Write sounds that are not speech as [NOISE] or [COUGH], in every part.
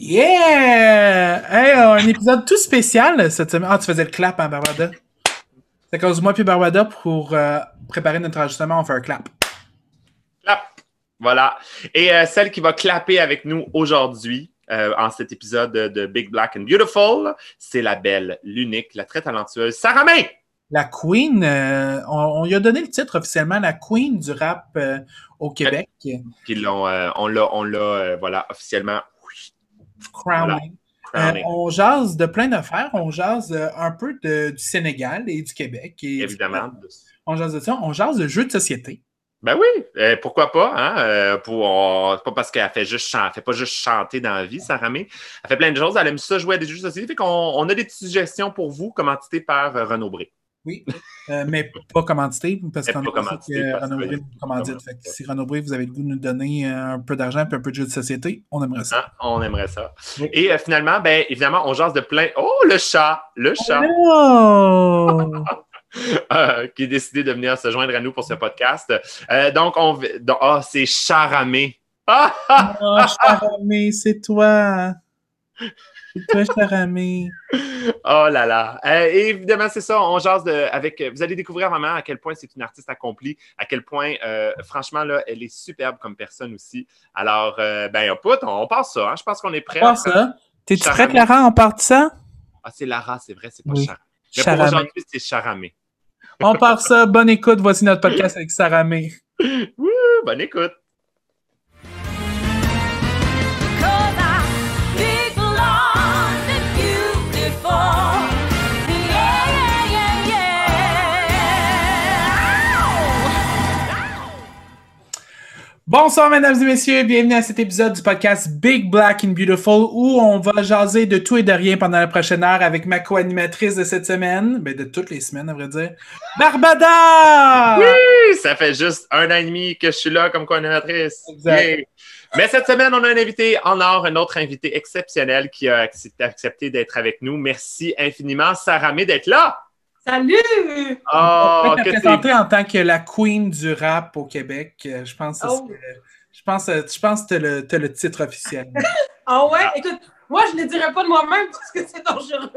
Yeah! Hey, un épisode tout spécial cette semaine. Ah, tu faisais le clap, hein, Barbada? C'est à cause de moi puis Barbada pour euh, préparer notre ajustement, on fait un clap. Clap! Voilà. Et euh, celle qui va clapper avec nous aujourd'hui, euh, en cet épisode de, Big Black and Beautiful, c'est la belle, l'unique, la très talentueuse Sarah May! La Queen, euh, on, on lui a donné le titre officiellement, la Queen du rap euh, au Québec. Puis euh, on l'a, on l'a, euh, voilà, officiellement. Crowning. Euh, on jase de plein d'affaires. On jase euh, un peu de- du Sénégal et du Québec. Et Évidemment. On jase de ça. On jase de jeux de société. Ben oui, euh, pourquoi pas, hein? euh, pour, on- pas parce qu'elle fait juste elle fait pas juste chanter dans la vie, Sarah May. Elle fait plein de choses, elle aime ça jouer à des jeux de société. Fait qu'on on a des petites suggestions pour vous, commanditées par euh, Renaud Bré. Oui. Euh, mais pas commandité, parce qu'on a commandité, que Renaud Bré commandite. Fait que si Renaud Bré, vous avez le goût de nous donner euh, un peu d'argent et un peu de jeux de société, on aimerait ça. Hein? On aimerait ça. Oui. Et euh, finalement, ben évidemment, on jase de plein. Oh, le chat! Le chat! Oh! [LAUGHS] euh, qui a décidé de venir se joindre à nous pour ce podcast. Euh, donc, on ah, c'est Charamé. [LAUGHS] Ah, ah! Oh, Charamé, c'est toi! C'est toi, Charamé. Oh là là. Euh, évidemment, c'est ça. On jase de, avec. Vous allez découvrir vraiment à quel point c'est une artiste accomplie, à quel point, euh, franchement, là, elle est superbe comme personne aussi. Alors, euh, ben, écoute, on, on passe ça. hein. Je pense qu'on est prêt. Pas ça. T'es-tu prête, Lara? On part de ça? Ah, c'est Lara, c'est vrai, c'est pas Oui. Charamé. Mais pour Charamé. aujourd'hui, c'est Charamé. On part ça. Bonne écoute. Voici notre podcast avec Saramé. [LAUGHS] Wouh, bonne écoute. Bonsoir, mesdames et messieurs. Bienvenue à cet épisode du podcast Big Black and Beautiful où on va jaser de tout et de rien pendant la prochaine heure avec ma co-animatrice de cette semaine. Ben, de toutes les semaines, à vrai dire. Barbada! Oui, ça fait juste un an et demi que je suis là comme co-animatrice. Exact. Yeah. Mais cette semaine, on a un invité en or, un autre invité exceptionnel qui a accepté, accepté d'être avec nous. Merci infiniment, Sarah May, d'être là. Salut! Oh, On va te présenter en tant que la queen du rap au Québec. Euh, Je pense que Oh. c'est- je pense, euh, je pense que t'as le, t'as le titre officiel. [LAUGHS] Ah ouais, écoute, moi je ne le dirais pas de moi-même parce que c'est dangereux,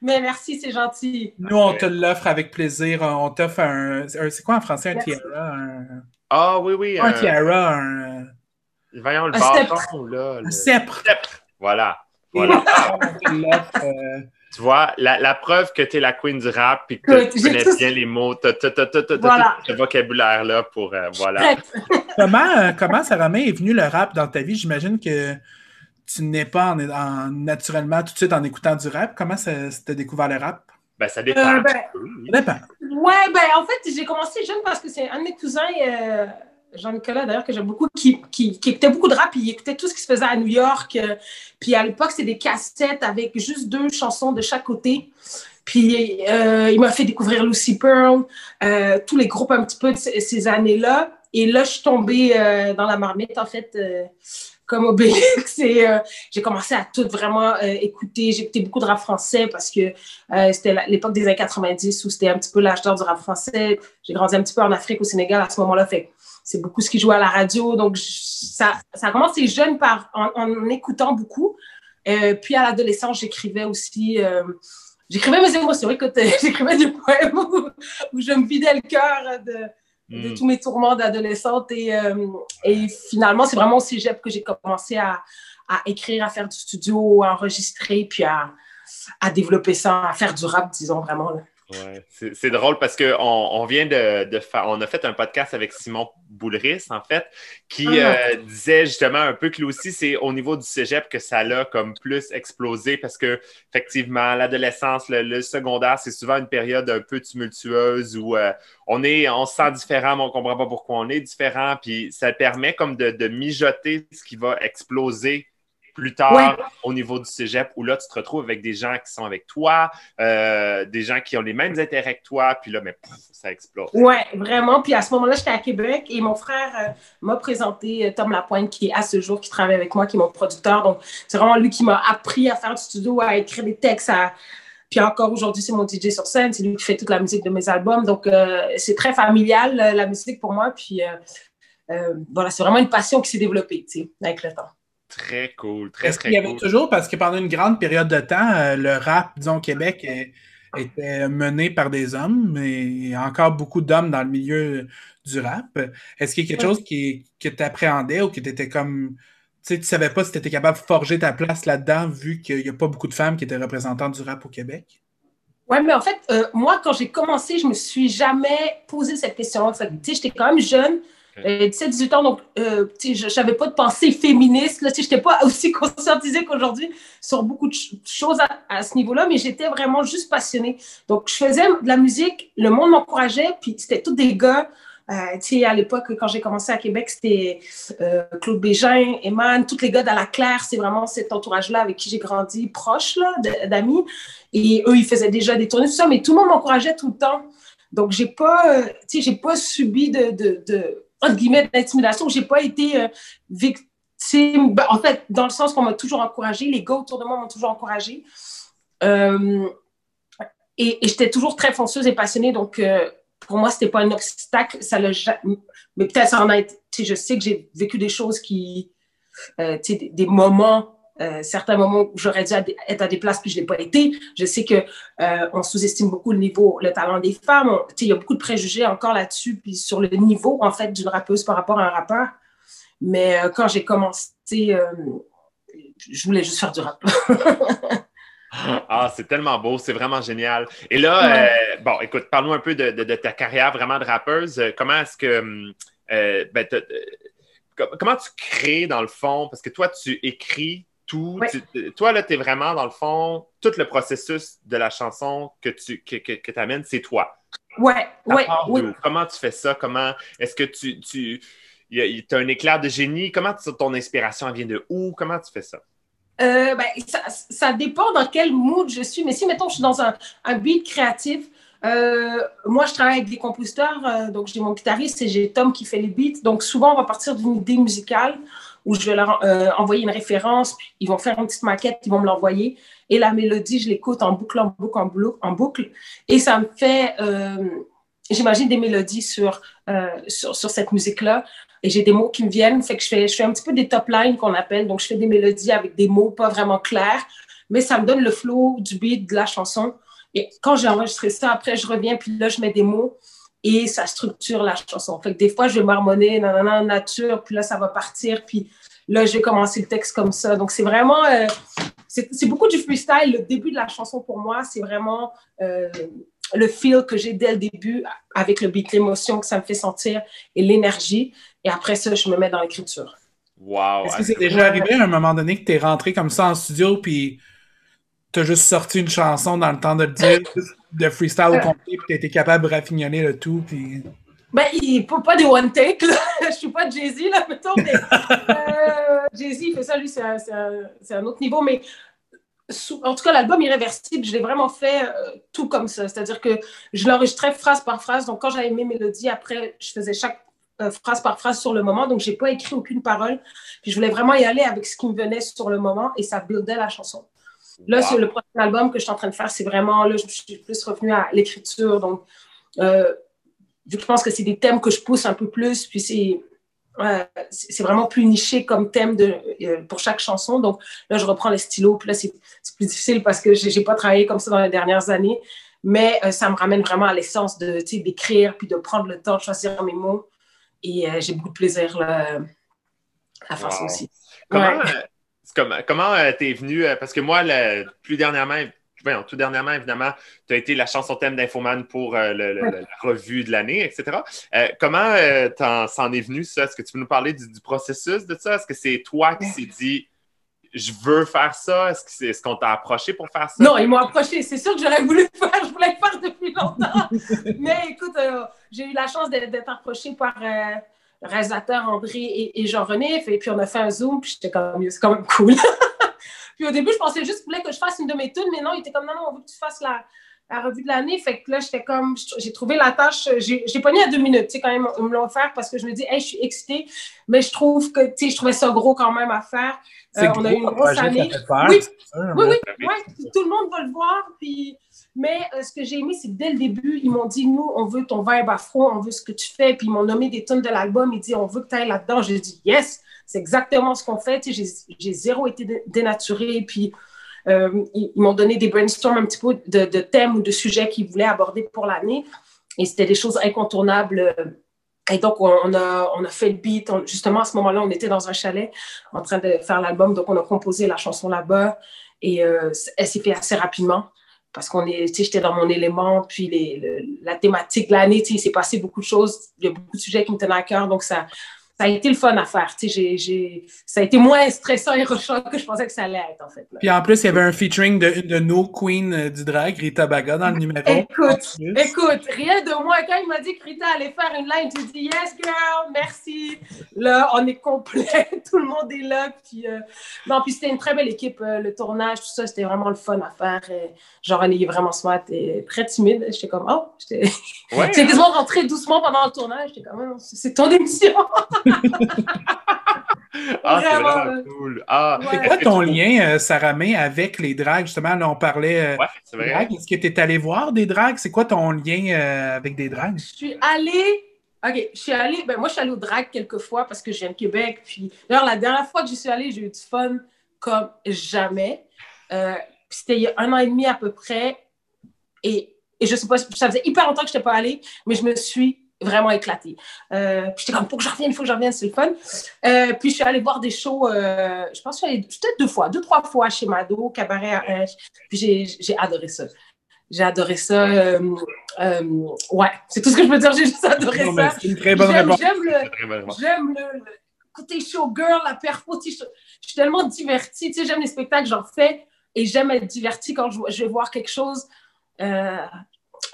mais merci, c'est gentil. Nous, on te l'offre avec plaisir. On t'offre un, un- C'est quoi en français un Merci. tiara? Un, Ah oui, oui. un euh, tiara, un, voyons le Un bâton, là. un le- sceptre. Voilà. Et Voilà. Tu vois, la, la preuve que tu es la queen du rap et que tu connais tout- bien les mots, tu as, Voilà. ce vocabulaire-là pour. euh, voilà. [LAUGHS] Comment, euh, comment Sarah est venu le rap dans ta vie? J'imagine que tu n'es pas en, en- naturellement tout de suite en écoutant du rap. Comment ça, ça t'a découvert le rap? Ben, ça dépend. Euh, ben. Ça dépend. Ouais, ben en fait, j'ai commencé jeune parce que c'est un de mes cousins, euh, Jean-Nicolas d'ailleurs, que j'aime beaucoup, qui, écoutait beaucoup de rap, il écoutait tout ce qui se faisait à New York. euh, puis à l'époque, c'était des cassettes avec juste deux chansons de chaque côté. Puis euh, il m'a fait découvrir Lucy Pearl, euh, tous les groupes un petit peu de ces, années-là. Et là, je suis tombée dans la marmite, en fait, comme Obélix. [LAUGHS] Et euh, j'ai commencé à tout vraiment euh, écouter. Écouté beaucoup de rap français parce que euh, c'était l'époque des années 90 où c'était un petit peu l'âge d'or du rap français. J'ai grandi un petit peu en Afrique, au Sénégal à ce moment-là. C'est beaucoup ce qui jouait à la radio. Donc, ça, ça a commencé jeune par, en, écoutant beaucoup. Puis à l'adolescence, j'écrivais aussi. j'écrivais mes émotions. Écoute, [LAUGHS] j'écrivais des poèmes où, où je me vidais le cœur de, de Mm. tous mes tourments d'adolescente. Et, euh, et finalement, c'est vraiment au cégep que j'ai commencé à, à écrire, à faire du studio, à enregistrer, puis à, à développer ça, à faire du rap, disons vraiment. là. Ouais, c'est drôle parce qu'on on vient de, de faire, on a fait un podcast avec Simon Boulris, en fait, qui Ah. euh, disait justement un peu que lui aussi, c'est au niveau du cégep que ça l'a comme plus explosé parce que, effectivement, l'adolescence, le, le secondaire, c'est souvent une période un peu tumultueuse où euh, on est, on se sent différent, mais on comprend pas pourquoi on est différent, puis ça permet comme de, de mijoter ce qui va exploser plus tard Ouais. au niveau du cégep où là, tu te retrouves avec des gens qui sont avec toi, euh, des gens qui ont les mêmes intérêts que toi, puis là, mais ça explose. Ouais, vraiment. Puis à ce moment-là, j'étais à Québec et mon frère euh, m'a présenté euh, Tom Lapointe, qui est à ce jour, qui travaille avec moi, qui est mon producteur. Donc, c'est vraiment lui qui m'a appris à faire du studio, à écrire des textes, à... Puis encore aujourd'hui, c'est mon DJ sur scène. C'est lui qui fait toute la musique de mes albums. Donc, euh, c'est très familial, la musique pour moi. Puis euh, euh, voilà, c'est vraiment une passion qui s'est développée, tu sais, avec le temps. Très cool, très, Est-ce très qu'il y avait toujours, parce que pendant une grande période de temps, euh, le rap, disons, au Québec euh, était mené par des hommes, mais il y a encore beaucoup d'hommes dans le milieu du rap. Est-ce qu'il y a quelque chose qui, que tu appréhendais ou que tu étais comme. Tu sais, tu savais pas si tu étais capable de forger ta place là-dedans, vu qu'il n'y a pas beaucoup de femmes qui étaient représentantes du rap au Québec? Ouais, mais en fait, euh, moi, quand j'ai commencé, je me suis jamais posé cette question. Fait Tu sais, j'étais quand même jeune, euh, 17-18 ans, donc, euh, je n'avais pas de pensée féministe. Sais, j'étais pas [LAUGHS] aussi conscientisée qu'aujourd'hui sur beaucoup de ch- choses à, à ce niveau-là, mais j'étais vraiment juste passionnée. Donc, je faisais de la musique, le monde m'encourageait, puis c'était tous des gars. Euh, tu sais, à l'époque, quand j'ai commencé à Québec, c'était euh, Claude Bégin, Eman, tous les gars dans la Claire. C'est vraiment cet entourage-là avec qui j'ai grandi, proche d'amis. Et eux, ils faisaient déjà des tournées, tout ça, mais tout le monde m'encourageait tout le temps. Donc, j'ai pas, euh, tu sais, j'ai pas subi de, de, de entre guillemets, d'intimidation. J'ai pas été euh, victime. Ben, en fait, dans le sens qu'on m'a toujours encouragé, les gars autour de moi m'ont toujours encouragé. Euh, et j'étais toujours très fonceuse et passionnée, donc euh, pour moi, c'était pas un obstacle. Ça ja- Mais peut-être ça en a été. Je sais que j'ai vécu des choses qui. des moments, euh, certains moments où j'aurais dû être à des places puis je l'ai pas été. Je sais que euh, on sous-estime beaucoup le niveau, le talent des femmes. Il y a beaucoup de préjugés encore là-dessus, puis sur le niveau, en fait, d'une rappeuse par rapport à un rappeur. Mais euh, quand j'ai commencé, je voulais juste faire du rap. [LAUGHS] Ah, c'est tellement beau, c'est vraiment génial. Et là, euh, bon, écoute, parle-nous un peu de, de- de ta carrière vraiment de rappeuse. Comment est-ce que. hum, euh, ben, comment tu crées dans le fond? Parce que toi, tu écris tout. Tu- toi, là, tu es vraiment dans le fond, tout le processus de la chanson que tu que, que, amènes, c'est toi. ouais, oui. Comment tu fais ça? Comment est-ce que tu. tu as un éclair de génie? Comment tu- ton inspiration elle vient de où? Comment tu fais ça? Euh, ben, ça, ça dépend dans quel mood je suis. Mais si, mettons, je suis dans un, un beat créatif, euh, moi, je travaille avec des compositeurs. euh, donc, j'ai mon guitariste et j'ai Tom qui fait les beats. Donc, souvent, on va partir d'une idée musicale où je vais leur euh, envoyer une référence. Ils vont faire une petite maquette, ils vont me l'envoyer. Et la mélodie, je l'écoute en boucle, en boucle, en boucle. En boucle et ça me fait, euh, j'imagine, des mélodies sur, euh, sur, sur cette musique-là et j'ai des mots qui me viennent. Fait que je fais, je fais un petit peu des top lines qu'on appelle. Donc, je fais des mélodies avec des mots pas vraiment clairs, mais ça me donne le flow du beat de la chanson. Et quand j'ai enregistré ça, après, je reviens, puis là, je mets des mots et ça structure la chanson. Fait que des fois, je vais marmonner, nanana, nature, puis là, ça va partir, puis là, je vais commencer le texte comme ça. Donc, c'est vraiment, euh, c'est c'est beaucoup du freestyle. Le début de la chanson, pour moi, c'est vraiment euh, le feel que j'ai dès le début avec le beat, l'émotion que ça me fait sentir et l'énergie. Et après ça, je me mets dans l'écriture. Wow! Est-ce que c'est déjà arrivé à un moment donné que tu es rentré comme ça en studio puis tu as juste sorti une chanson dans le temps de le dire, de freestyle au complet, puis tu été capable de raffignonner le tout? Puis... Ben, il faut pas des one take, là. [LAUGHS] Je suis pas Jay-Z, là, mettons, mais euh, Jay-Z, il fait ça, lui, c'est un, c'est un- c'est un autre niveau, mais sous- en tout cas, l'album Irréversible, je l'ai vraiment fait euh, tout comme ça. C'est-à-dire que je l'enregistrais phrase par phrase. Donc, quand j'avais mes mélodies, après, je faisais chaque euh, phrase par phrase sur le moment. Donc, j'ai pas écrit aucune parole. Puis, je voulais vraiment y aller avec ce qui me venait sur le moment et ça buildait la chanson. Là, Wow. sur le prochain album que je suis en train de faire, c'est vraiment, là, je suis plus revenue à l'écriture. Donc, euh, vu que je pense que c'est des thèmes que je pousse un peu plus, puis c'est euh, c'est vraiment plus niché comme thème de, euh, pour chaque chanson. Donc là, je reprends le stylo, puis là, c'est plus difficile parce que j'ai pas travaillé comme ça dans les dernières années, mais euh, ça me ramène vraiment à l'essence de d'écrire, puis de prendre le temps de choisir mes mots. Et j'ai beaucoup de plaisir là, à faire ça aussi. Comment Ouais. Comme- comment euh, t'es venu, euh, parce que moi, le- plus dernièrement, tout dernièrement, évidemment, tu as été la chanson thème d'Infoman pour euh, le- le- Ouais. la revue de l'année, etc. Euh, comment t'en- c'en est venu ça? Est-ce que tu peux nous parler du, du processus de ça? Est-ce que c'est toi qui s'est dit je veux faire ça? Est-ce qu'on t'a approché pour faire ça? Non, ils m'ont approché. C'est sûr que j'aurais voulu le faire. Je voulais le faire depuis longtemps. [LAUGHS] Mais écoute, euh, j'ai eu la chance d'être d'être approchée par euh, le réalisateur André et, et Jean-René. Et puis, on a fait un Zoom. Puis, j'étais comme, c'est quand même cool. [LAUGHS] puis, au début, je pensais juste qu'il voulait que je fasse une de mes tunes. Mais non, il était comme, non, non, on veut que tu fasses la, la revue de l'année. Fait que là, j'étais comme, j'ai trouvé la tâche. J'ai pogné à deux minutes, tu sais, quand même, ils me l'ont offert parce que je me dis, hey, je suis excitée. Mais je trouve que, tu sais, je trouvais ça gros quand même à faire. Euh, on a eu une gros, grosse année. Oui. Oui, oui, ouais, tout le monde va le voir. Puis... Mais euh, ce que j'ai aimé, c'est que dès le début, ils m'ont dit Nous, on veut ton vibe afro, on veut ce que tu fais. Puis ils m'ont nommé des tonnes de l'album. Ils disent On veut que tu ailles là-dedans. J'ai dit Yes. c'est exactement ce qu'on fait. J'ai- zéro été dé- dénaturée. Puis, euh, ils, m'ont donné des brainstorms un petit peu de, thèmes ou de sujets qu'ils voulaient aborder pour l'année. Et c'était des choses incontournables. Et donc, on, a, fait le beat. Justement, à ce moment-là, on était dans un chalet en train de faire l'album. Donc, on a composé la chanson là-bas. Et euh, elle s'est fait assez rapidement parce qu'on est, tu sais, j'étais dans mon élément. Puis, les, le- la thématique l'année, tu sais, il s'est passé beaucoup de choses. Il y a beaucoup de sujets qui me tenaient à cœur. Donc, ça, ça a été le fun à faire. Tu sais, j'ai, j'ai, ça a été moins stressant et rushant que je pensais que ça allait être, en fait. là. Puis en plus, il y avait un featuring de, de No Queen euh, du drag, Rita Baga, dans le numéro. Écoute. Écoute, rien de moi. Quand il m'a dit que Rita allait faire une ligne, j'ai dit yes, girl, merci. Là, on est complet. [LAUGHS] tout le monde est là. Puis, euh, Non, puis c'était une très belle équipe. euh, le tournage, tout ça, c'était vraiment le fun à faire. Et Jean-René est vraiment smart et très timide. J'étais comme, oh, j'étais [LAUGHS] Ouais, j'étais quasiment rentrée doucement pendant le tournage. J'étais comme, Oh, c'est c'est ton émission. [LAUGHS] ah, c'est vraiment, cool. Ah, Ouais. C'est quoi ton lien, euh, Sarah May, avec les drags? Justement, là, on parlait euh, Ouais, c'est vrai. drags. Est-ce que tu es allé voir des drags? C'est quoi ton lien euh, avec des drags? Je suis allée. OK, je suis allée. Ben, moi, je suis allée au drag quelques fois parce que j'aime Québec. Puis, d'ailleurs, la dernière fois que j'y suis allée, j'ai eu du fun comme jamais. Euh, puis c'était il y a un an et demi à peu près. Et, et je sais pas, ça faisait hyper longtemps que je n'étais pas allée, mais je me suis vraiment éclatée. Euh, puis j'étais comme, faut que je revienne, faut que je revienne, c'est le fun. Euh, puis je suis allée voir des shows, euh, je pense que je suis allée peut-être deux fois, deux, trois fois chez Mado, Cabaret à H. Puis j'ai, adoré ça. J'ai adoré ça. euh, ouais, c'est tout ce que je peux dire, j'ai juste adoré Non, ça. c'est une très bonne J'aime, réponse. j'aime le. J'aime le, le côté showgirl, la perfo. Je, je suis tellement divertie. Tu sais, j'aime les spectacles, j'en fais et j'aime être divertie quand je, je vais voir quelque chose. Euh,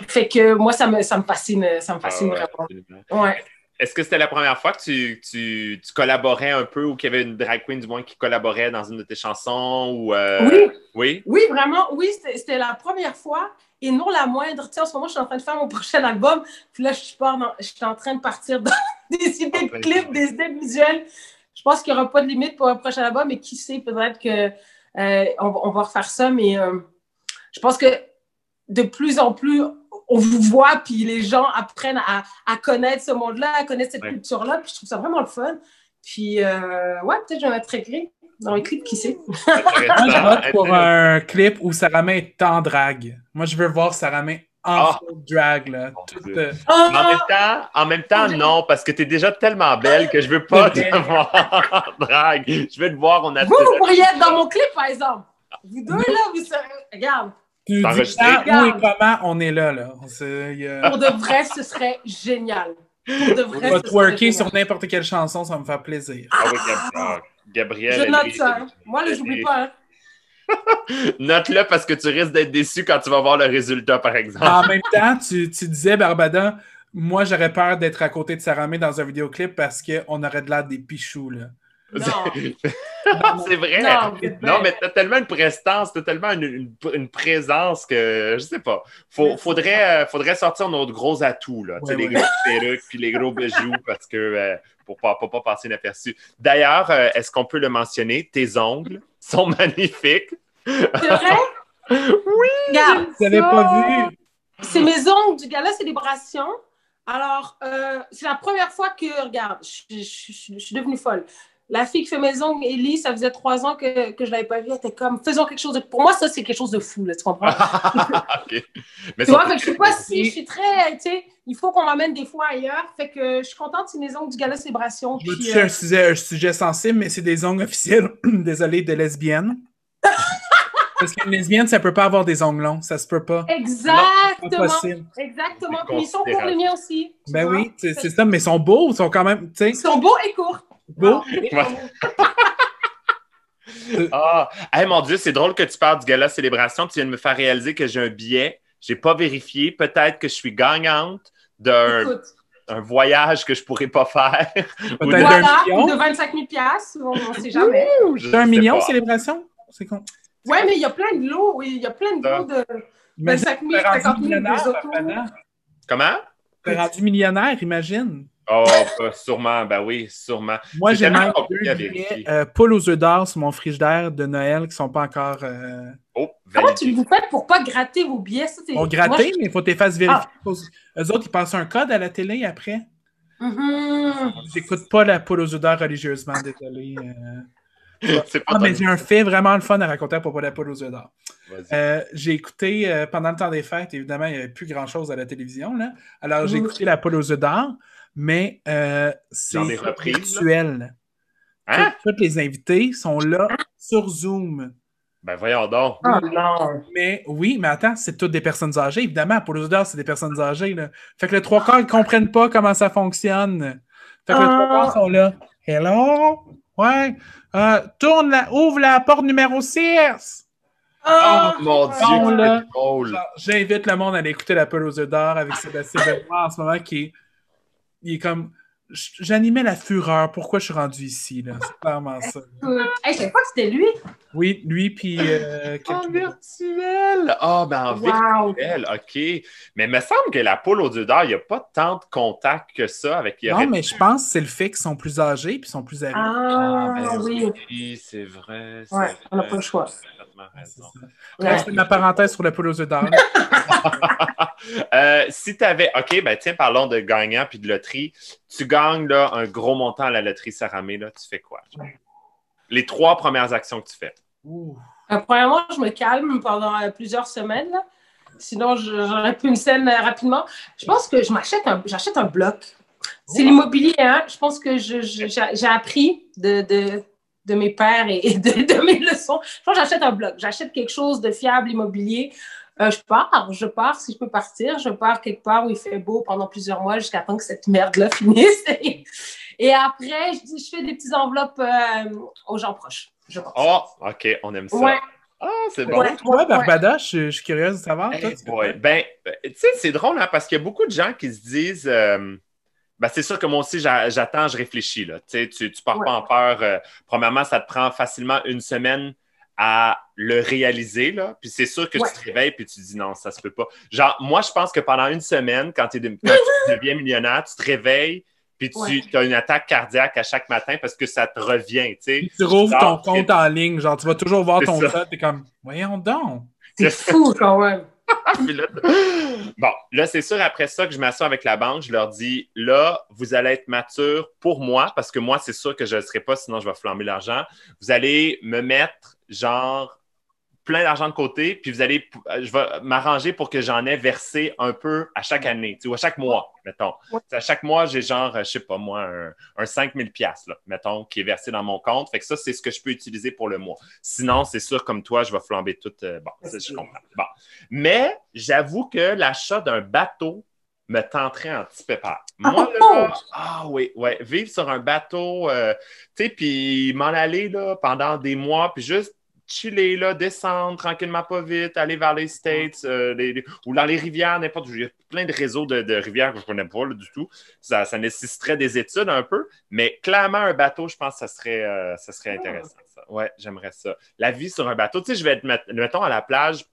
fait que moi, ça me, ça me fascine. Ça me Ah, fascine ouais, vraiment. Ouais. Est-ce que c'était la première fois que tu, tu, tu collaborais un peu ou qu'il y avait une drag queen du moins qui collaborait dans une de tes chansons? Ou, euh, Oui, Oui? oui, vraiment. Oui, c'était la première fois et non la moindre. Tu sais, en ce moment, je suis en train de faire mon prochain album. Puis là, je dans- je suis en train de partir dans [LAUGHS] des idées de clips, des idées visuelles. Je pense qu'il n'y aura pas de limite pour un prochain album, mais qui sait, peut-être que euh, on, va- on va refaire ça. Mais euh, je pense que de plus en plus, on vous voit, puis les gens apprennent à, à connaître ce monde-là, à connaître cette Ouais. culture-là. Puis je trouve ça vraiment le fun. Puis, euh, ouais, peut-être que je vais mettre écrit dans les clips, qui sait. [LAUGHS] Moi, j'ai hâte pour un clip où Sarah May est en drag. Moi, je veux voir Sarah May en Ah. full drag. Là. Euh, Ah! En même temps, en même temps, non, parce que tu es déjà tellement belle que je veux pas [LAUGHS] te voir en drague. Je veux te voir en Vous, vous naturel. pourriez être dans mon clip, par exemple. Vous deux, là, vous serez... Regarde, tu dis T'enregistrer? quand, où et comment on est là. là. A- pour de vrai, ce serait génial. Pour de On vrai, va ce serait twerker sur n'importe quelle chanson, ça va me faire plaisir. Ah oui, Gab- ah, Gabriel. Je note est- ça. hein. Moi, là, j'oublie pas. hein. [LAUGHS] Note-le parce que tu risques d'être déçu quand tu vas voir le résultat, par exemple. En même temps, tu, tu disais, Barbada, moi, j'aurais peur d'être à côté de Sarah May dans un vidéoclip parce qu'on aurait de l'air des pichous. Là. [LAUGHS] C'est vrai. Non, Non, mais t'as tellement une prestance, t'as tellement une, une- une présence que je sais pas. Faut, faudrait, euh, faudrait sortir nos gros atouts, là. Tu sais, Ouais, les grosses perruques puis les gros bijoux parce que euh, pour pas, pour pas passer inaperçu. D'ailleurs, euh, est-ce qu'on peut le mentionner? Tes ongles sont [LAUGHS] magnifiques. C'est vrai? [LAUGHS] Oui! Regarde, Vous n'avez pas vu? c'est mes ongles du gala Célébration. Alors, euh, c'est la première fois que, regarde, je, je- je- je suis devenue folle. La fille qui fait mes ongles, Ellie, ça faisait trois ans que, que je ne l'avais pas vue. Elle était comme, faisons quelque chose de. Pour moi, ça, c'est quelque chose de fou, là, tu comprends? [LAUGHS] [LAUGHS] Mais Tu vois, fait que je sais pas si je suis très, tu sais, il faut qu'on m'amène des fois ailleurs. Fait que je suis contente, c'est mes ongles du gala Célébration. Je puis, euh, un sujet, un sujet sensible, mais c'est des ongles officiels, [CLEARS THROAT] désolé, de lesbiennes. [LAUGHS] Parce qu'une lesbienne, ça peut pas avoir des ongles longs, ça se peut pas. Exactement. Exactement. C'est Puis ils sont pour les miens aussi. Ben vois? oui, c'est ça, mais ils sont beaux, ils sont quand même, tu Ils sont beaux et courts. Ouais. [LAUGHS] Ah, hey, mon Dieu, c'est drôle que tu parles du gala Célébration. Tu viens de me faire réaliser que j'ai un billet. J'ai pas vérifié. Peut-être que je suis gagnante d'un un voyage que je pourrais pas faire. Peut-être voilà, million. de 25 000 on ne sait jamais. Je un million, pas. célébration? C'est con. Ouais, mais il y a plein de lots. Oui, il y a plein de lots de Imagine, 25 000, t'es rendu 50 000 millionnaire, des autos. Comment? T'es rendu millionnaire, imagine. Oh, bah, sûrement. Ben oui, sûrement. Moi, j'ai même deux billets vérifier. euh, poule aux œufs d'or sur mon frigidaire de Noël qui sont pas encore. euh, Oh, Comment validé. tu vous faites pour pas gratter vos billets? Ça, moi, gratté, je- mais il faut que tu les fasses vérifier. Eux autres, ils passent un code à la télé après. Mhm. J'écoute pas la poule aux odeurs religieusement, désolé. euh. [LAUGHS] C'est pas Ah, mais j'ai un fait vraiment le fun à raconter à propos de la poule aux odeurs. Vas-y. Euh, j'ai écouté euh, pendant le temps des fêtes, évidemment, il n'y avait plus grand-chose à la télévision. Là. Alors, j'ai Mhm. écouté La poule aux œufs d'or, mais euh, c'est virtuel. Hein? Tous les invités sont là sur Zoom. Ben voyons donc. Oh non. Mais oui, mais attends, c'est toutes des personnes âgées. Évidemment, aux œufs d'or, c'est des personnes âgées. Là. Fait que le trois quarts, ils ne comprennent pas comment ça fonctionne. Fait que le Ah. trois quarts sont là. Hello? Ouais. Euh, tourne la, ouvre la porte numéro 6. Oh mon Dieu, Bon, J'invite le monde à aller écouter La œufs d'or avec Sébastien Benoît en ce moment qui est, il est comme. J'animais la fureur. Pourquoi je suis rendu ici? là? C'est clairement ça. écoute. Hey, je savais pas que c'était lui. Oui, lui, puis. euh, [LAUGHS] En virtuel! Ah, ben en Wow. virtuel, OK. Mais il me semble que la poule aux œufs d'or, il n'y a pas tant de contact que ça avec non, mais je pense que c'est le fait qu'ils sont plus âgés puis sont plus âgés. Ah, ben oui. oui, c'est vrai. Ouais, on n'a pas le choix. C'est ma parenthèse sur la poule aux œufs d'or. Euh, si tu avais. OK, ben tiens, parlons de gagnant puis de loterie. Tu gagnes là, un gros montant à la loterie Saramé, là, tu fais quoi? Les trois premières actions que tu fais. Euh, premièrement, je me calme pendant euh, plusieurs semaines. là. Sinon, j'aurais pu une scène euh, rapidement. Je pense que je m'achète un, j'achète un bloc. C'est l'immobilier, hein. Je pense que je- je- j'ai j'ai appris de, de, de mes pères et et [LAUGHS] de, de mes leçons. Je pense que j'achète un bloc. J'achète quelque chose de fiable, immobilier. Euh, je pars, je pars si je peux partir. Je pars quelque part où il fait beau pendant plusieurs mois jusqu'à temps que cette merde-là [LAUGHS] finisse. Et, après, je, dis- je fais des petites enveloppes euh, aux gens proches. Je pense. Oh, OK, on aime ça. Ouais. Ah, c'est bon. Ouais. Toi, Barbada, je, je suis curieuse de savoir. Hey. Ben, euh, tu sais, c'est drôle, hein, parce qu'il y a beaucoup de gens qui se disent. euh, ben, c'est sûr que moi aussi, j'a- j'attends, je réfléchis. Là. Tu sais, tu tu pars Ouais. pas en peur. euh, premièrement, ça te prend facilement une semaine à le réaliser. Là. Puis c'est sûr que Ouais. tu te réveilles puis tu dis non, ça se peut pas. Genre, moi, je pense que pendant une semaine, quand, t'es de- quand tu [LAUGHS] deviens millionnaire, tu te réveilles puis tu Ouais. as une attaque cardiaque à chaque matin parce que ça te revient. tu sais. Tu rouvres ton compte en ligne, genre tu vas toujours voir ton code, t'es comme, voyons donc. C'est fou quand même. [LAUGHS] Puis là, bon, là, c'est sûr, après ça, que je m'assois avec la banque, je leur dis, là, vous allez être mature pour moi, parce que moi, c'est sûr que je ne le serai pas, sinon je vais flamber l'argent. Vous allez me mettre, genre, plein d'argent de côté, puis vous allez, je vais m'arranger pour que j'en ai versé un peu à chaque année, tu sais, ou à chaque mois, mettons. Ouais. À chaque mois, j'ai genre, je sais pas moi, un, un 5000 pièces là, mettons, qui est versé dans mon compte. Fait que ça, c'est ce que je peux utiliser pour le mois. Sinon, c'est sûr, comme toi, je vais flamber tout. euh, bon, ça, je comprends. Bon. Mais j'avoue que l'achat d'un bateau me tenterait en petit pépère. Moi, là, ah oui, ouais, vivre sur un bateau, euh, tu sais, puis m'en aller là, pendant des mois, puis juste chiller, là, descendre tranquillement, pas vite, aller vers les States euh, les- les- ou dans les rivières, n'importe où. Il y a plein de réseaux de, de rivières que je ne connais pas là, du tout. Ça, ça nécessiterait des études un peu, mais clairement, un bateau, je pense que ça serait, euh, ça serait intéressant. Ça. Ouais, j'aimerais ça. La vie sur un bateau, tu sais, je vais être, met- mettons, à la plage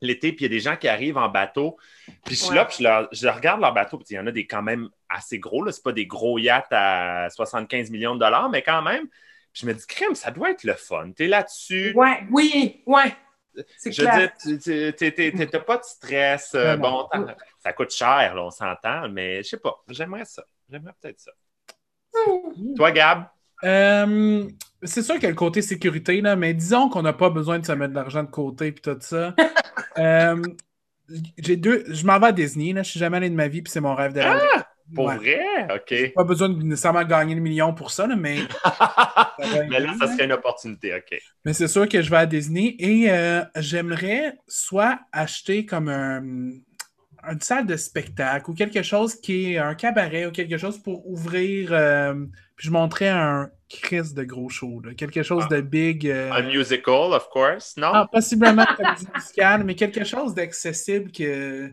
l'été, puis il y a des gens qui arrivent en bateau, puis je suis Ouais. là, puis je, leur- je regarde leur bateau, puis il y en a des quand même assez gros, là, c'est pas des gros yachts à 75 millions de dollars, mais quand même, je me dis, crème, ça doit être le fun. Tu es là-dessus, Ouais, oui, ouais. C'est je veux clair. tu- t'as pas de stress. euh, bon, ça coûte cher, là, on s'entend, mais je sais pas. J'aimerais ça. J'aimerais peut-être ça. Toi, Gab? Euh, c'est sûr qu'il y a le côté sécurité, là, mais disons qu'on n'a pas besoin de se mettre de l'argent de côté et tout ça. [LAUGHS] Euh, j'ai deux. Je m'en vais à Disney, là. Je suis jamais allé de ma vie, puis c'est mon rêve de la vie. Pour Ouais. vrai? OK. Pas besoin de nécessairement gagner le million pour ça, là, mais. [LAUGHS] mais là, aider, ça là. serait une opportunité. OK. Mais c'est sûr que je vais à Disney et euh, j'aimerais soit acheter comme un, une salle de spectacle ou quelque chose qui est un cabaret ou quelque chose pour ouvrir. euh, puis je montrais un Chris de gros show, là, quelque chose de big. euh, Un musical, of course, non? ah, possiblement musicale, mais quelque chose d'accessible que.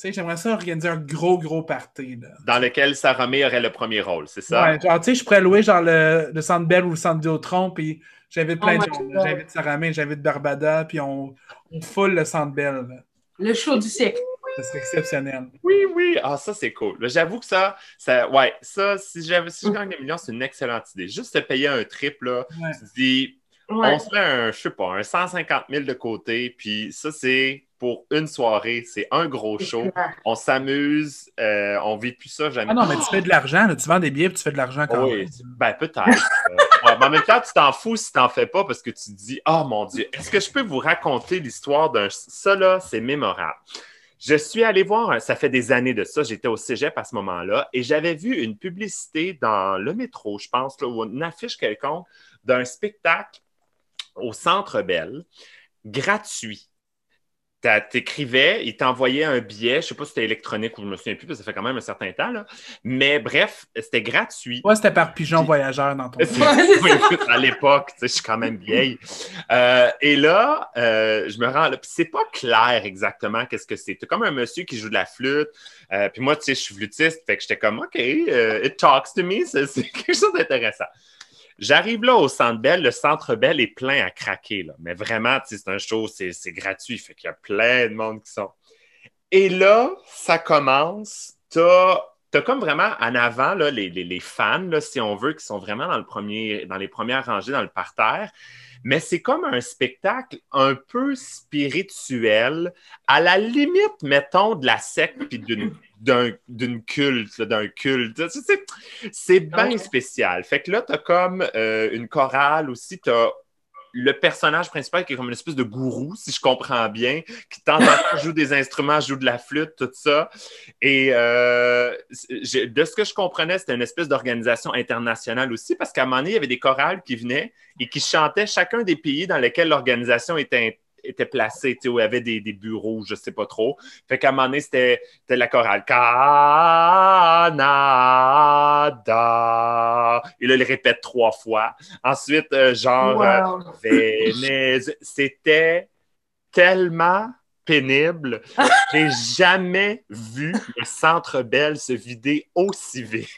Tu sais, j'aimerais ça organiser un gros, gros party. Là. Dans lequel Saramé aurait le premier rôle, c'est ça? Ouais, genre, tu sais, je pourrais louer genre le, le Centre Bell ou le Centre Vidéotron, puis j'invite plein Oh de gens. J'invite Saramé, j'invite Barbada, puis on, on full le Centre Bell. là. Le show du siècle. Ce serait exceptionnel. Oui, oui. Ah, ça, c'est cool. J'avoue que ça, ça, ouais, ça, si, j'avais, si je gagne des millions, c'est une excellente idée. Juste te payer un trip, là, Ouais. tu te dis, Ouais. On se met un, je sais pas, un 150 000 de côté, puis ça, c'est pour une soirée. C'est un gros show. On s'amuse, euh, on vit plus ça jamais. Ah non, mais tu fais de l'argent, tu vends des billets puis tu fais de l'argent quand Oui, même. ben peut-être. [LAUGHS] Euh, ouais, mais en même temps, tu t'en fous si t'en fais pas parce que tu te dis Oh mon Dieu, est-ce que je peux vous raconter l'histoire d'un. Ça là, c'est mémorable. Je suis allé voir, ça fait des années de ça, j'étais au cégep à ce moment-là, et j'avais vu une publicité dans le métro, je pense, là, ou une affiche quelconque, d'un spectacle au Centre Bell, gratuit. T'as- T'écrivais, il t'envoyait un billet, je sais pas si c'était électronique ou je me souviens plus, parce que ça fait quand même un certain temps, là. mais bref, c'était gratuit. Ouais, c'était par pigeon voyageur dans ton [LAUGHS] à l'époque, tu sais, je suis quand même vieille. Euh, et là, euh, je me rends là, puis c'est pas clair exactement qu'est-ce que c'est. T'as comme un monsieur qui joue de la flûte, euh, puis moi, tu sais, je suis flûtiste, fait que j'étais comme, OK, it talks to me, c'est [LAUGHS] quelque chose d'intéressant. J'arrive là au Centre Bell, le Centre Bell est plein à craquer, là. mais vraiment, c'est un show, c'est gratuit, fait qu'il y a plein de monde qui sont. Et là, ça commence, t'as T'as comme vraiment en avant les fans, là, si on veut, qui sont vraiment dans, le premier, dans les premières rangées, dans le parterre. Mais c'est comme un spectacle un peu spirituel, à la limite, mettons, de la secte puis d'une d'un culte, d'un culte. C'est bien spécial. Fait que là, tu as comme euh, une chorale aussi, tu as le personnage principal qui est comme une espèce de gourou, si je comprends bien, qui de temps en temps joue des instruments, joue de la flûte, tout ça. Et euh, de ce que je comprenais, c'était une espèce d'organisation internationale aussi, parce qu'à un moment donné, il y avait des chorales qui venaient et qui chantaient chacun des pays dans lesquels l'organisation était, était placée, tu sais, où il y avait des, des bureaux, je ne sais pas trop. Fait qu'à un moment donné, c'était c'était la chorale Canada. Et là, il répète trois fois. Ensuite, euh, genre, euh, Wow. C'était tellement pénible. [LAUGHS] J'ai jamais vu le Centre Bell se vider aussi vite.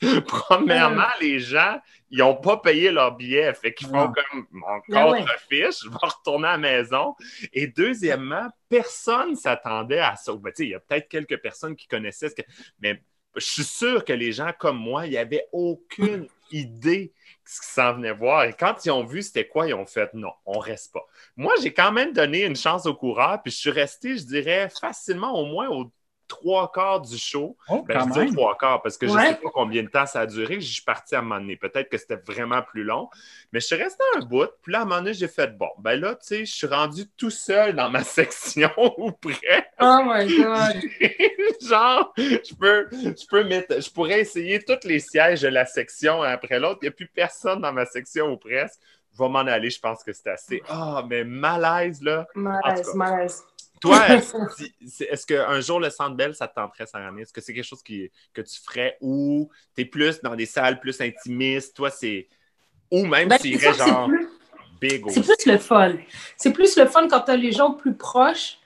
[LAUGHS] Premièrement, les gens, ils n'ont pas payé leur billet. Fait qu'ils font Non. comme mon Ben contre-fiche, je vais retourner à la maison. Et deuxièmement, personne s'attendait à ça. Ben, il y a peut-être quelques personnes qui connaissaient ce que. Mais je suis sûr que les gens comme moi, il n'y avait aucune idée ce qu'ils s'en venaient voir. Et quand ils ont vu c'était quoi, ils ont fait non, on reste pas. Moi, j'ai quand même donné une chance au coureur, puis je suis resté, je dirais, facilement au moins aux trois quarts du show. Oh, Ben, quand je dis trois quarts parce que je ne sais pas combien de temps ça a duré. Je suis parti à un moment donné. Peut-être que c'était vraiment plus long. Mais je suis resté un bout. Puis là, à un moment donné, j'ai fait bon. Ben là, tu sais, je suis rendu tout seul dans ma [LAUGHS] section ou près. Oh my God. [LAUGHS] Genre, je peux, je peux mettre, je pourrais essayer tous les sièges de la section après l'autre. Il n'y a plus personne dans ma section ou presque. Je vais m'en aller. Je pense que c'est assez. Ah, mais malaise, là. Malaise, malaise. Toi, [LAUGHS] est-ce qu'un jour le Centre Bell, ça te tenterait, Sarah Est-ce que c'est quelque chose qui, que tu ferais ou tu es plus dans des salles plus intimistes? Toi, c'est. Ou même Ben, tu irais genre plus- big au C'est plus le fun. C'est plus le fun quand tu as les gens plus proches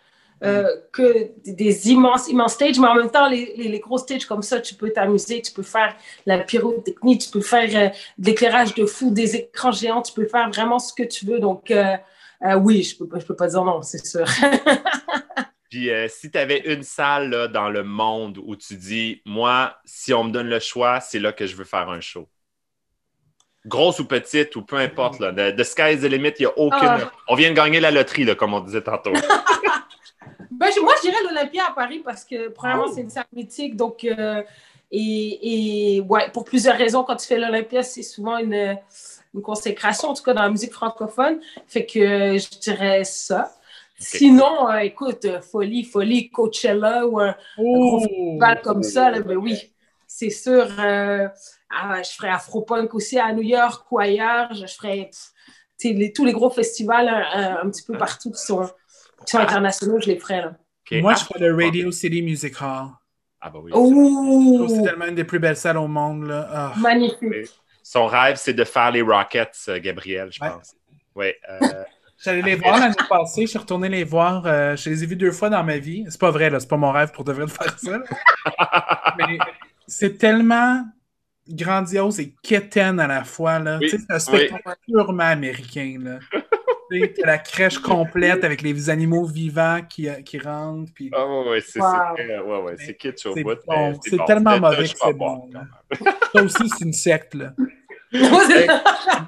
euh, que des- des immenses, immenses stages. Mais en même temps, les, les, les gros stages comme ça, tu peux t'amuser, tu peux faire la pyrotechnie, tu peux faire euh, de l'éclairage de fou, des écrans géants, tu peux faire vraiment ce que tu veux. Donc, euh, euh, oui, je peux, pas- je peux pas dire non, c'est sûr. [LAUGHS] Puis euh, si tu avais une salle là, dans le monde où tu dis, moi, si on me donne le choix, c'est là que je veux faire un show. Grosse ou petite, ou peu importe. Là. Sky is the limit, il n'y a aucune. Ah. On vient de gagner la loterie, là, comme on disait tantôt. [LAUGHS] Ben, moi, je dirais l'Olympia à Paris parce que, premièrement, Oh. c'est une salle mythique. Donc, euh, et, et ouais, pour plusieurs raisons, quand tu fais l'Olympia, c'est souvent une, une consécration, en tout cas dans la musique francophone. Fait que euh, je dirais ça. Sinon, euh, écoute, euh, folie, folie, Coachella ou un gros Oh! festival comme ça, là, ben oui, c'est sûr. euh, ah, je ferais Afropunk aussi à New York ou ailleurs. Je ferais les- tous les gros festivals euh, un petit peu partout qui sont, qui sont internationaux, je les ferais. Là. Moi, Ah, je ferais le Radio City Music Hall. Ah, bah oui. C'est tellement une des plus belles salles au monde. Là. Ah. Magnifique. Son rêve, c'est de faire les Rockets, euh, Gabriel, je Ouais. pense. Oui. euh, [LAUGHS] J'allais les voir l'année passée, je suis retourné les voir. euh, je les ai vus deux fois dans ma vie. C'est pas vrai, là, c'est pas mon rêve pour de vrai de faire ça. là. [LAUGHS] Mais c'est tellement grandiose et quétaine à la fois. Là. Oui, Tu sais, C'est un spectacle purement américain. Là. [LAUGHS] T'as la crèche complète avec les animaux vivants qui, qui rentrent. Puis... Ah ouais, ouais, c'est Wow. ouais, ouais, c'est kitsch au C'est bout. bon. C'est bon. tellement mauvais que c'est bon, bon. Ça aussi, c'est une secte. Là.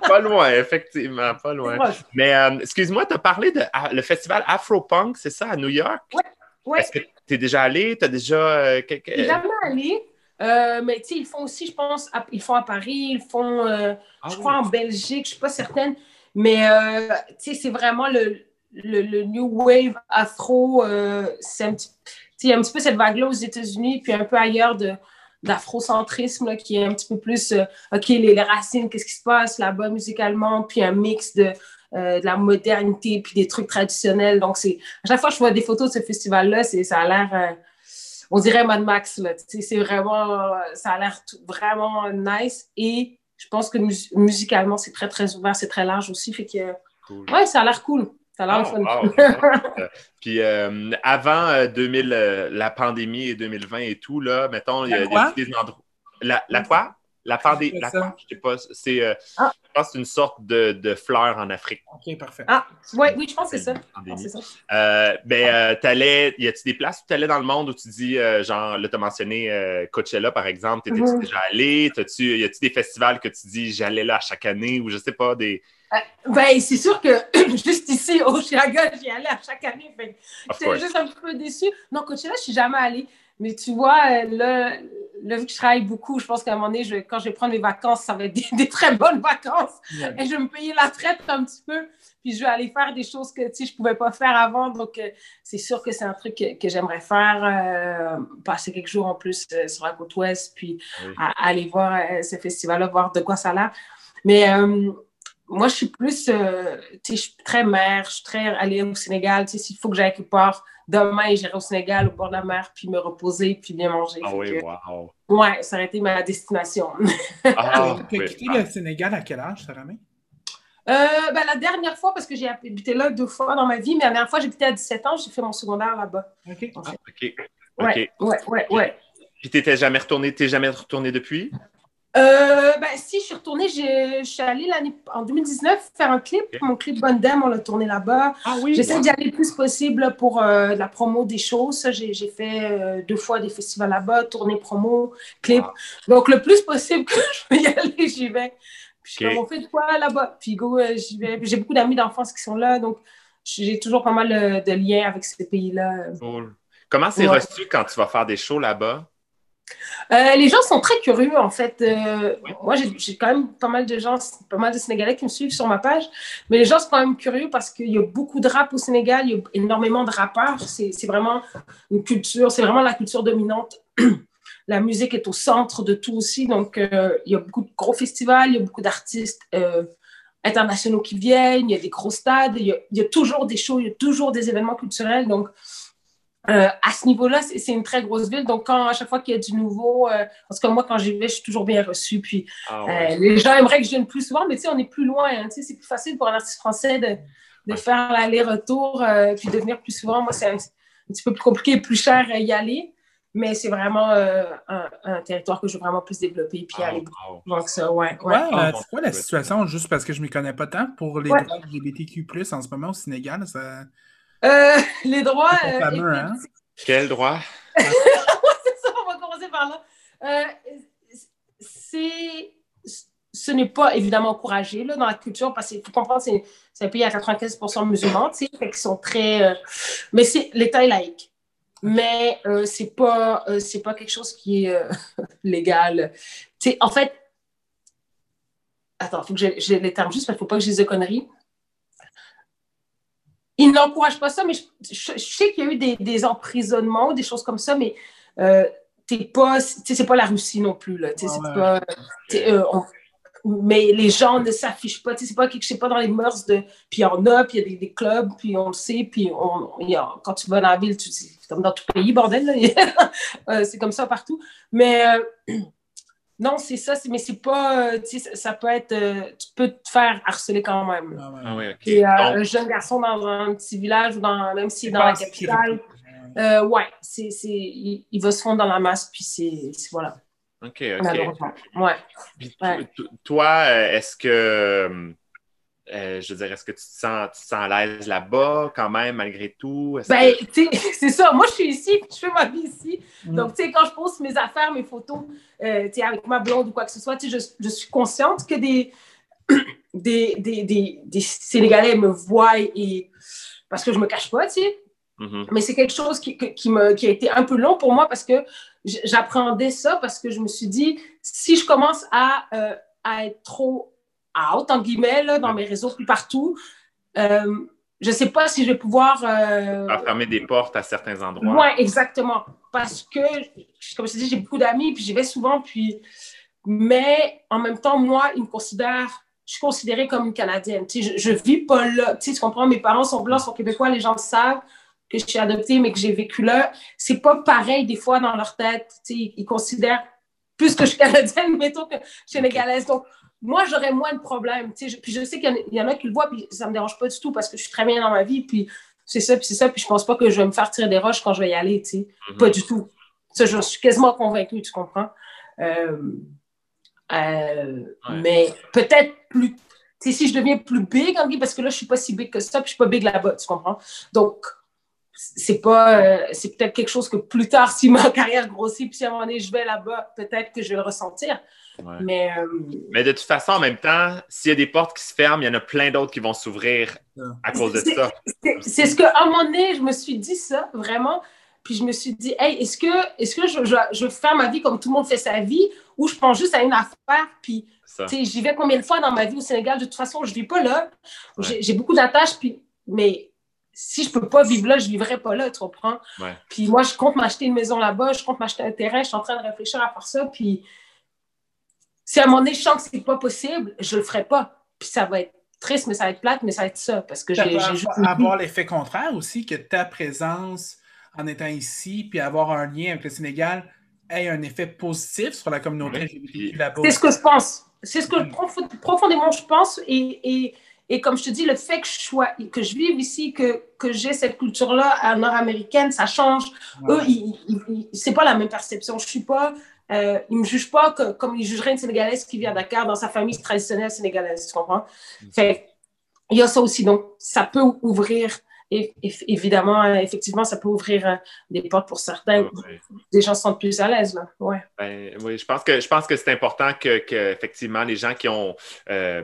pas loin, effectivement, pas loin. Mais euh, excuse-moi, tu as parlé de ah, le festival Afropunk, c'est ça, à New York? Ouais. Est-ce que tu es déjà allé? Tu as déjà. euh, quelque- Je suis jamais allée. Euh, mais tu sais, ils font aussi, je pense, à- ils font à Paris, ils font, euh, Ah je oui. crois, en Belgique, je suis pas certaine. Mais euh, c'est vraiment le, le, new wave afro. euh, c'est un petit, un petit peu cette vague-là aux États-Unis, puis un peu ailleurs de d'afrocentrisme qui est un petit peu plus, euh, OK, les, racines, qu'est-ce qui se passe là-bas musicalement, puis un mix de, euh, de la modernité, puis des trucs traditionnels. Donc, c'est à chaque fois que je vois des photos de ce festival-là, ça a l'air... on dirait Mad Max, là. C'est vraiment, ça a l'air vraiment nice. Et je pense que mus- musicalement, c'est très, très ouvert, c'est très large aussi. Fait que, Cool. ouais, ça a l'air cool. Ça a l'air fun. wow. Euh, [LAUGHS] Puis euh, avant euh, 2000, euh, la pandémie et 2020 et tout, là, mettons, il y a, des endroits. La, la quoi? La pandémie. C'est La quoi? Je sais pas. C'est, euh, Ah. je pense que c'est une sorte de, de fleur en Afrique. Ok, parfait. Ah, ouais, oui, je pense que c'est ça. Pandémie. c'est ça. Euh, ben, euh, t'allais, y a-tu des places où t'allais dans le monde où tu dis, euh, genre, là, t'as mentionné euh, Coachella, par exemple, t'étais-tu Mhm. déjà allé? T'as-tu, y a-tu des festivals que tu dis, j'allais là à chaque année ou je sais pas, des. Ben, c'est sûr que [CLEARS THROAT] juste ici, au Chiaga, j'y allais à chaque année. J'étais juste un peu déçue. Non, Coachella, je suis jamais allée. Mais tu vois, euh, là, là, vu que je travaille beaucoup, je pense qu'à un moment donné, je- quand je vais prendre mes vacances, ça va être des, [LAUGHS] des très bonnes vacances. Et je vais me payer la traite un petit peu. Puis je vais aller faire des choses que je ne pouvais pas faire avant. Donc, euh, c'est sûr que c'est un truc que, que j'aimerais faire. euh, passer quelques jours en plus euh, sur la côte ouest, puis Oui. à- aller voir ce festival-là, voir de quoi ça a l'air. Mais moi, je suis plus, tu sais, je suis très mère, je suis très allée au Sénégal. Tu sais, s'il faut que j'aille quelque part, demain, j'irai au Sénégal, au bord de la mer, puis me reposer, puis bien manger. Ah oui, que, wow. ouais, ça aurait été ma destination. [LAUGHS] Ah, Tu as oui. quitté le Sénégal à quel âge, Sarah? Euh, ben, la dernière fois, parce que j'ai habité là deux fois dans ma vie, mais la dernière fois, j'ai habité à 17 ans, j'ai fait mon secondaire là-bas. Ok. en Ah, fait. OK. OK. Ouais, ouais, ouais, ouais. Puis t'étais jamais retourné, t'es jamais retourné depuis? Euh, ben, si, je suis retournée, je suis allée l'année, en 2019 faire un clip. Mon clip Bonne Dame, on l'a tourné là-bas. Ah oui. J'essaie d'y aller le plus possible pour euh, la promo des choses. J'ai j'ai fait euh, deux fois des festivals là-bas, tournée promo, clip. Wow. Donc, le plus possible [LAUGHS] que je peux y aller, j'y vais. Puis, je on fait de quoi là-bas? Puis, go, j'y vais. Puis, J'ai beaucoup d'amis d'enfance qui sont là. Donc, j'ai toujours pas mal de liens avec ces pays-là. Cool. Comment c'est Ouais. reçu quand tu vas faire des shows là-bas? Euh, les gens sont très curieux, en fait. Euh, moi, j'ai quand même pas mal de gens, pas mal de Sénégalais qui me suivent sur ma page, mais les gens sont quand même curieux parce qu'il y a beaucoup de rap au Sénégal, il y a énormément de rappeurs. C'est vraiment une culture, c'est vraiment la culture dominante. [CLEARS THROAT] la musique est au centre de tout aussi, donc euh, il y a beaucoup de gros festivals, il y a beaucoup d'artistes internationaux qui viennent, il y a des gros stades, il y a, il y a toujours des shows, il y a toujours des événements culturels, donc euh, à ce niveau-là, c'est une très grosse ville. Donc, quand, à chaque fois qu'il y a du nouveau, euh, parce que moi, quand j'y vais, je suis toujours bien reçue. Puis, Ah euh, les gens aimeraient que je vienne plus souvent, mais tu sais, on est plus loin. hein. Tu sais, c'est plus facile pour un artiste français de, de faire l'aller-retour, euh, puis de venir plus souvent. Moi, c'est un, un petit peu plus compliqué, plus cher à y aller. Mais c'est vraiment euh, un, un territoire que je veux vraiment plus développer, puis Ah, aller wow. que ça. Ouais, Ouais, c'est quoi la situation, juste parce que je ne m'y connais pas tant, pour les Ouais. droits LGBTQ+, en ce moment au Sénégal? Ça... Euh, [LAUGHS] les droits. Euh, pas fameux, hein? Quel droit? [LAUGHS] c'est ça, on va commencer par là. Euh, c'est, ce n'est pas évidemment encouragé là, dans la culture parce qu'il faut comprendre c'est, c'est un pays à 95% musulmans, tu sais, qu'ils sont très. euh, mais c'est, l'État est laïque. Mais euh, c'est pas euh, c'est pas quelque chose qui est euh, [LAUGHS] légal. Tu sais, en fait, attends, il faut que j'ai, j'ai les termes juste parce qu'il faut pas que je dise de conneries. Ils n'encouragent pas ça, mais je, je- je sais qu'il y a eu des, des emprisonnements, des choses comme ça, mais euh, t'es pas, sais, c'est pas la Russie non plus là. sais, Ouais, pas, sais, euh, on- mais les gens ne s'affichent pas. sais, C'est pas quelque chose, pas dans les mœurs de. Puis il y en a, puis il y a des, des clubs, puis on le sait, puis on, a- quand tu vas dans la ville, c'est comme dans tout pays, bordel. [LAUGHS] Euh, c'est comme ça partout. Mais euh, non, c'est ça. Mais c'est pas. euh, tu sais, ça, peut être. euh, tu peux te faire harceler quand même. Ah, ouais. Et, euh, Donc, un jeune garçon dans un petit village ou dans, même si C'est dans la capitale, euh, ouais, c'est, c'est, il, il va se fondre dans la masse, puis c'est, voilà, OK, OK. malheureusement. Ouais. Puis Toi, est-ce que. Euh, je veux dire, est-ce que tu te sens, tu te sens à l'aise là-bas quand même, malgré tout? Ben, que- tu sais, [LAUGHS] c'est ça. Moi, je suis ici, puis je fais ma vie ici. Mm. Donc, tu sais, quand je poste mes affaires, mes photos, euh, tu sais, avec ma blonde ou quoi que ce soit, tu sais, je, je suis consciente que des, [CLEARS THROAT] des, des, des, des Sénégalais me voient et parce que je me cache pas, tu sais. Mhm. Mais c'est quelque chose qui, qui, me, qui a été un peu long pour moi parce que j'appréhendais ça parce que je me suis dit, si je commence à, euh, à être trop out, en guillemets, là, dans mes réseaux, puis partout, euh, je sais pas si je vais pouvoir... euh, À fermer des portes à certains endroits. Ouais, exactement. Parce que, comme je te dis, j'ai beaucoup d'amis, puis j'y vais souvent, puis... Mais en même temps, moi, ils me considèrent... Je suis considérée comme une Canadienne. Je, je vis pas là. Tu comprends? Mes parents sont blancs, sont québécois, les gens le savent que je suis adoptée, mais que j'ai vécu là. C'est pas pareil, des fois, dans leur tête. Tu sais, ils considèrent plus que je suis canadienne, [LAUGHS] mettons, que sénégalaise. Donc, moi, j'aurais moins de problèmes. Je- puis je sais qu'il y en a- il y, en a qui le voient, puis ça me dérange pas du tout parce que je suis très bien dans ma vie, puis c'est ça, puis c'est ça, puis je pense pas que je vais me faire tirer des roches quand je vais y aller, tu sais. Mhm. Pas du tout. Ça, je suis quasiment convaincue, tu comprends? Euh, euh, Ouais. Mais peut-être plus. Tu sais, si je deviens plus big, parce que là, je suis pas si big que ça, puis je suis pas big là-bas, tu comprends? Donc, c'est pas. euh, c'est peut-être quelque chose que plus tard, si ma [LAUGHS] carrière grossit, puis si à un moment donné, je vais là-bas, peut-être que je vais le ressentir. Ouais. Mais. euh, Mais de toute façon, en même temps, s'il y a des portes qui se ferment, il y en a plein d'autres qui vont s'ouvrir à cause de ça. C'est- ce qu'à un moment donné, je me suis dit ça, vraiment. Puis je me suis dit, hey, est-ce que, est que je, je, je veux faire ma vie comme tout le monde fait sa vie ou je pense juste à une affaire, puis ça. tu sais, j'y vais combien de fois dans ma vie au Sénégal? De toute façon, je ne vis pas là. Ouais. J'ai- J'ai beaucoup d'attaches, puis, mais si je ne peux pas vivre là, je ne vivrai pas là, tu comprends? Ouais. Puis moi, je compte m'acheter une maison là-bas, je compte m'acheter un terrain, je suis en train de réfléchir à faire ça, puis si à moment donné, je sens que ce n'est pas possible, je ne le ferai pas. Puis ça va être triste, mais ça va être plate, mais ça va être ça, parce que Ça j'ai peut j'ai avoir- juste... avoir l'effet contraire aussi, que ta présence en étant ici, puis avoir un lien avec le Sénégal, ait un effet positif sur la communauté Oui, là-bas. C'est ce que je pense. C'est ce que prof- profondément je pense. Et, et, et comme je te dis, le fait que je, sois, que je vive ici, que, que j'ai cette culture-là nord-américaine, ça change. Ouais. Eux, ils, ils- ils- c'est pas la même perception. Je suis pas. Euh, ils me jugent pas que, comme ils jugeraient une Sénégalaise qui vit à Dakar dans sa famille traditionnelle sénégalaise. Tu comprends? Fait, il y a ça aussi. Donc, ça peut ouvrir. Et, et- évidemment, euh, effectivement, ça peut ouvrir euh, des portes pour certains. Ouais. Des gens se sentent plus à l'aise. Là. Ouais. Ben, oui, je pense que je pense que c'est important que, que, effectivement les gens qui ont euh,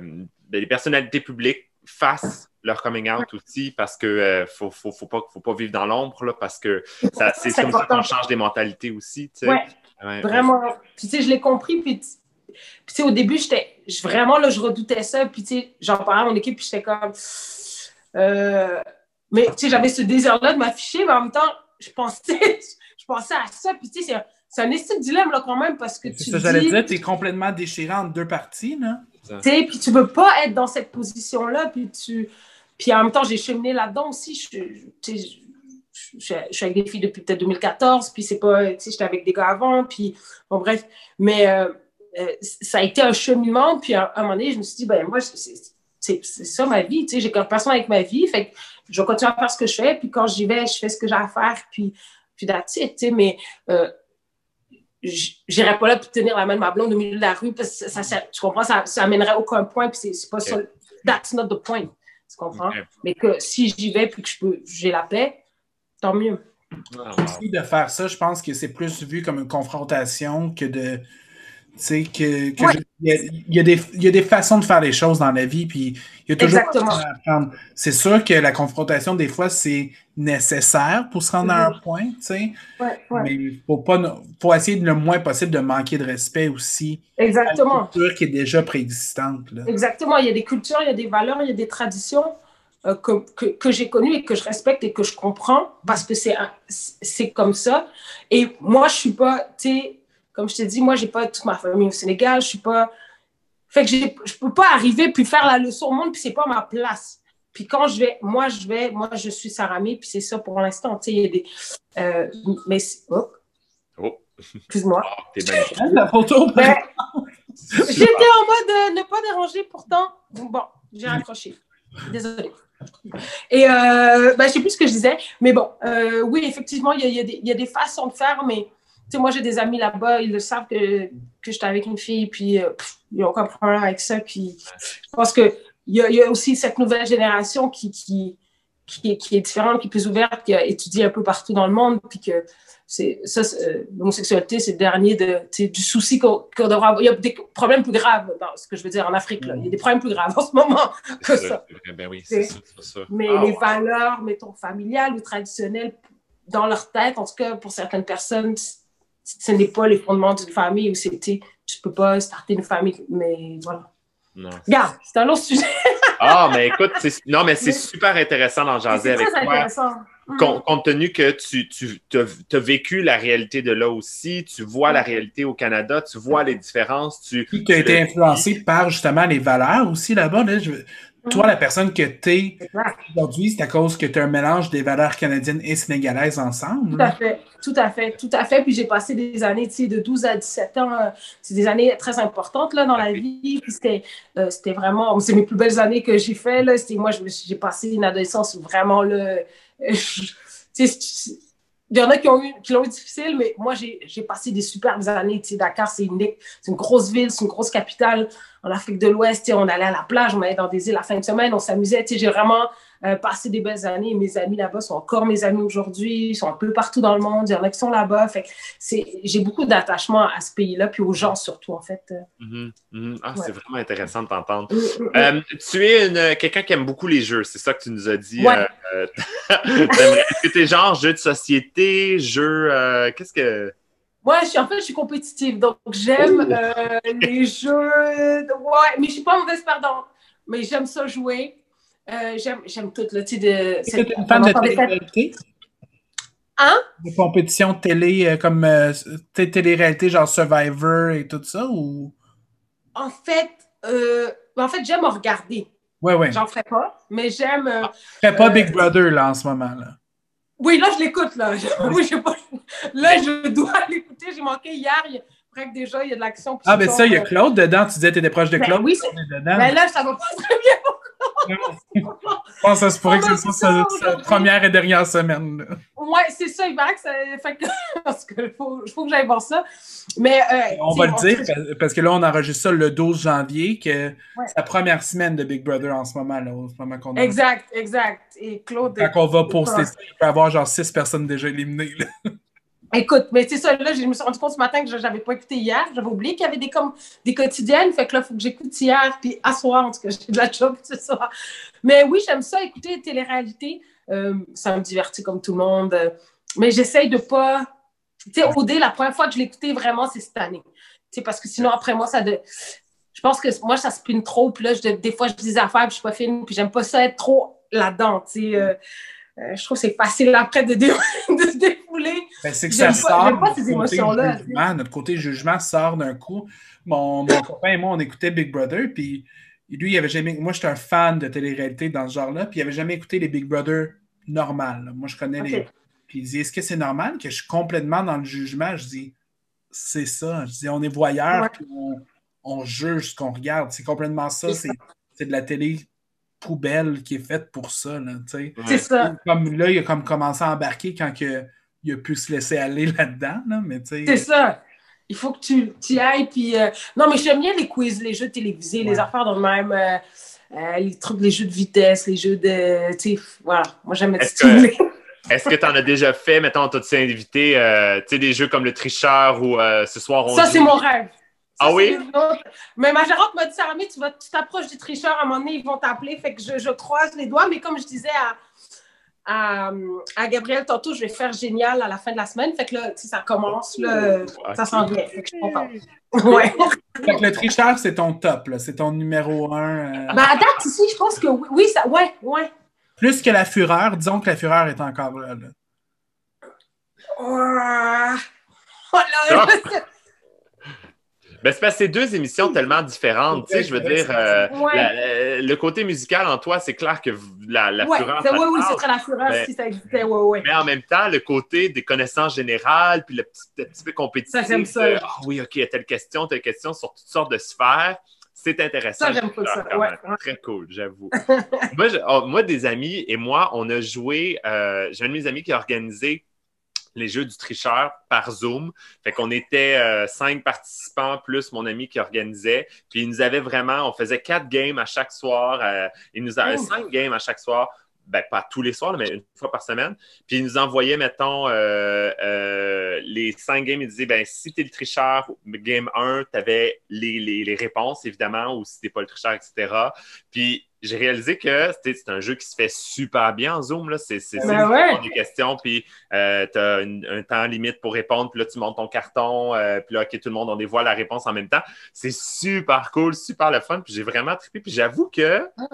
ben, personnalités publiques fassent leur coming out aussi parce que euh, faut, faut, faut pas faut pas vivre dans l'ombre là, parce que ça- c'est comme ça important. qu'on change des mentalités aussi. tu sais. Ouais. Ouais, Vraiment. Puis, tu sais, je l'ai compris. Puis, tu puis, tu sais, au début, j'étais vraiment, là, je redoutais ça. Puis, tu sais, j'en parlais à mon équipe, puis j'étais comme. euh, mais, tu sais, j'avais ce désir-là de m'afficher, mais en même temps, je pensais, [LAUGHS] je pensais à ça. Puis, tu sais, c'est un- c'est un estime dilemme, là, quand même, parce que tu ça, j'allais dis. dire, t'es complètement déchiré en deux parties, là. Tu sais, puis tu veux pas être dans cette position-là, puis tu... Puis en même temps, j'ai cheminé là-dedans aussi. Je, je- tu sais, je, suis avec des filles depuis peut-être 2014, puis c'est pas... Tu sais, j'étais avec des gars avant, puis... Bon, bref. Mais euh, euh, ça a été un cheminement, puis à, un moment donné, je me suis dit, ben moi, c'est- ça ma vie, tu sais, j'ai qu'un personne avec ma vie, fait que je vais continuer à faire ce que je fais, puis quand j'y vais, je fais ce que j'ai à faire, puis, puis that's it, tu sais, mais... euh, j'irais pas là pour tenir la main de ma blonde au milieu de la rue parce que ça, ça- tu comprends ça, ça amènerait aucun point puis c'est pas ça. That's not the point tu comprends? Mais que si j'y vais puis que je peux j'ai la paix tant mieux Ah, wow. Aussi, de faire ça, je pense que c'est plus vu comme une confrontation que de. Tu sais, que. que Ouais. je- il, y a, il y a des, il y a des façons de faire les choses dans la vie, puis il y a toujours. Exactement. à apprendre. C'est sûr que la confrontation, des fois, c'est nécessaire pour se rendre à un point, tu sais. ouais, ouais. Mais il faut, pas, faut essayer le moins possible de manquer de respect aussi à la exactement culture qui est déjà préexistante. Là. exactement il y a des cultures il y a des valeurs il y a des traditions euh, que, que, que j'ai connues et que je respecte et que je comprends parce que c'est comme ça et moi je suis pas tu sais comme je t'ai dit moi j'ai pas toute ma famille au Sénégal je suis pas fait que je peux pas arriver puis faire la leçon au monde puis c'est pas ma place puis quand je vais moi je vais moi je suis Saramé puis c'est ça pour l'instant tu sais il y a des euh, mais oh, Oh, excuse-moi t'es bien. [LAUGHS] La photo, Ben, [LAUGHS] J'étais en mode euh, ne pas déranger, pourtant. Bon, j'ai raccroché. Désolée. Et euh, ben, je sais plus ce que je disais, mais bon, euh, oui, effectivement, il y y y a des façons de faire, mais tu sais, moi, j'ai des amis là-bas, ils le savent que, que j'étais avec une fille, puis euh, pff, il n'y a aucun problème avec ça. Puis je pense que il y, a, y a aussi cette nouvelle génération qui, qui, qui, est, qui différente, qui est plus ouverte, qui a étudié un peu partout dans le monde, puis que ça, c'est, euh, l'homosexualité, c'est le dernier de, du souci qu'on, qu'on devra avoir. Il y a des problèmes plus graves dans ce que je veux dire en Afrique. Là. Il y a des problèmes plus graves en ce moment que C'est ça. Ben oui, c'est c'est. Mais Ah, les ouais. valeurs, mettons, familiales ou traditionnelles, dans leur tête, en tout cas, pour certaines personnes, ce n'est pas les fondements d'une famille où c'était, tu peux pas starter une famille. Mais voilà. Non. Regarde, c'est un autre sujet. Ah, mais écoute, c'est- non, mais c'est super intéressant d'en jaser C'est avec très toi. intéressant. Com- compte tenu que tu, tu as, vécu la réalité de là aussi, tu vois la réalité au Canada, tu vois les différences, tu. Puis tu as été influencé par justement les valeurs aussi là-bas. Là? Je- Toi, la personne que tu es aujourd'hui, c'est à cause que tu as un mélange des valeurs canadiennes et sénégalaises ensemble. Tout à fait, tout à fait, tout à fait. Puis j'ai passé des années, tu sais, de 12 à 17 ans. euh, C'est des années très importantes là, dans la vie. Puis c'était, euh, c'était vraiment, c'est mes plus belles années que j'ai fait. Là. C'était, moi, j'ai passé une adolescence où vraiment, là, il y en a qui, ont eu, qui l'ont eu difficile, mais moi, j'ai, passé des superbes années. Dakar, c'est une, c'est une grosse ville, c'est une grosse capitale en Afrique de l'Ouest. On allait à la plage, on allait dans des îles la fin de semaine, on s'amusait. J'ai vraiment euh, passé des belles années. Mes amis là-bas sont encore mes amis aujourd'hui. Ils sont un peu partout dans le monde. Il y en a qui sont là-bas. Fait j'ai beaucoup d'attachement à ce pays-là, puis aux gens surtout, en fait. Mhm, mhm. Ah, Ouais. c'est vraiment intéressant de t'entendre. Euh, Euh, tu es une- quelqu'un qui aime beaucoup les jeux, c'est ça que tu nous as dit. Ouais. [LAUGHS] Est-ce que t'es genre jeu de société, jeu. euh, Qu'est-ce que. Moi, je suis, en fait, je suis compétitive, donc j'aime euh, les jeux. de- Ouais, mais je suis pas mauvaise perdante. Mais j'aime ça jouer. Euh, j'aime, tout le tu sais, de. Une fan de on entend des télé-réalité? Hein? De compétition télé euh, comme euh, télé-réalité genre Survivor et tout ça ou? En fait, euh, en fait, j'aime regarder. Ouais, ouais. J'en ferai pas, mais j'aime. euh, Fais pas euh, Big Brother là en ce moment. Là. Oui, là, je l'écoute, là. [LAUGHS] Oui, je pas. Là, je dois [LAUGHS] l'écouter. J'ai manqué hier. Il. Après déjà, il y a de l'action. Ah, ben ça, il y a Claude dedans. Tu disais que tu étais proche de Ben Claude? oui, c'est- Claude est euh, dedans. Ben là, ça va pas très bien. Je pense que ça se pourrait que ce soit sa, première et dernière semaine. Ouais, c'est ça. Il paraît que ça. Fait que... [LAUGHS] Parce que faut, faut que j'aille voir ça. Mais. euh, On va le dire parce- que là, on enregistre ça le 12 janvier, que Ouais. c'est la première semaine de Big Brother en ce moment, là, au moment qu'on Exact, exact. Et Claude. Quand on va poster ça, il peut y avoir genre six personnes déjà éliminées. là. Écoute, mais c'est ça, là, je me suis rendu compte ce matin que je n'avais pas écouté hier. J'avais oublié qu'il y avait des, comme, des quotidiennes. Fait que là, il faut que j'écoute hier, puis à soir, en tout cas, j'ai de la job ce soir. Mais oui, j'aime ça, écouter télé-réalité. Euh, ça me divertit comme tout le monde. Mais j'essaye de pas. Tu sais, OD, la première fois que je écouté vraiment, c'est cette année. Tu sais, parce que sinon, après moi, ça. De... Je pense que moi, ça spinne trop. Puis là, des fois, je dis des affaires, puis je suis pas fine, puis j'aime pas ça être trop là-dedans. Tu sais, euh, euh, je trouve que c'est facile après de, dé- [LAUGHS] de se défouler. Ben, c'est que ça pas- sort. pas notre ces côté émotions-là, jugement. Notre côté jugement sort d'un coup. Mon, mon [LAUGHS] copain et moi, on écoutait Big Brother, puis lui, il avait jamais. Moi, j'étais un fan de télé-réalité dans ce genre-là, puis il avait jamais écouté les Big Brother normales. là. Moi, je connais les. Puis il dit Est-ce que c'est normal que je suis complètement dans le jugement? Je dis C'est ça. Je dis On est voyeur, Ouais. puis on, on juge ce qu'on regarde. C'est complètement ça. C'est de la télé poubelle qui est faite pour ça. Sais. C'est ça. Comme là, il a comme commencé à embarquer quand que, il a pu se laisser aller [LAUGHS] là-dedans, là, mais tu sais. C'est ça. Il faut que tu, tu y ailles. Puis, euh, Non, mais j'aime bien les quiz, les jeux télévisés, les Ouais. affaires dans le même. euh, euh, les trucs, les jeux de vitesse, les jeux de. Tu voilà. Moi, j'aime être Est-ce que- stimulée. [LAUGHS] Est-ce que tu en as déjà fait, mettons, t'as-tu invité, euh, tu sais, des jeux comme le tricheur ou euh, ce soir on Ça, joue- c'est mon rêve. Ah oui? Mais ma gérante m'a dit, Sarah, tu vas- tu t'approches du tricheur, à un moment donné, ils vont t'appeler. Fait que je, je croise les doigts. Mais comme je disais à, à, à Gabriel tantôt, je vais faire génial à la fin de la semaine. Fait que là, tu sais, ça commence, là, ça s'en vient. Fait que je suis contente. Ouais. Fait que le tricheur, c'est ton top, là. C'est ton numéro un. euh, Ben, à date, ici, je pense que oui, oui, ça, ouais, ouais. Plus que la fureur, disons que la fureur est encore là. là. Oh, oh Ah. là, [LAUGHS] Ben, c'est parce que c'est deux émissions tellement différentes. Tu sais, je veux dire, euh, Ouais. la- la- le côté musical en toi, c'est clair que la, la ouais, fureur. oui, oui, c'est très la fureur Mais- si ça existait, ouais, ouais. Mais en même temps, le côté des connaissances générales, puis le petit, le petit peu compétitif. Ça, j'aime ça. de, Ah oui, OK, telle question, telle question sur toutes sortes de sphères. C'est intéressant. Ça, j'aime pas ça, ouais, ouais. Très cool, j'avoue. [LAUGHS] moi, je- oh, moi, des amis et moi, on a joué. euh, J'ai un de mes amis qui a organisé les jeux du tricheur par Zoom. Fait qu'on était euh, cinq participants plus mon ami qui organisait. Puis il nous avait vraiment, on faisait quatre games à chaque soir. euh, il nous avait Oh. cinq games à chaque soir. Ben, pas tous les soirs, mais une fois par semaine. Puis il nous envoyait, mettons, euh, euh, les cinq games. Il disait, ben, si t'es le tricheur, game 1, t'avais les, les, les réponses, évidemment, ou si t'es pas le tricheur, etc. Puis j'ai réalisé que c'était- c'est un jeu qui se fait super bien en Zoom. C'est, Ben ouais. des questions, puis euh, tu as un temps limite pour répondre, puis là, tu montes ton carton, euh, puis là, OK, tout le monde, on dévoile la réponse en même temps. C'est super cool, super le fun, puis j'ai vraiment trippé. Puis j'avoue que Ah.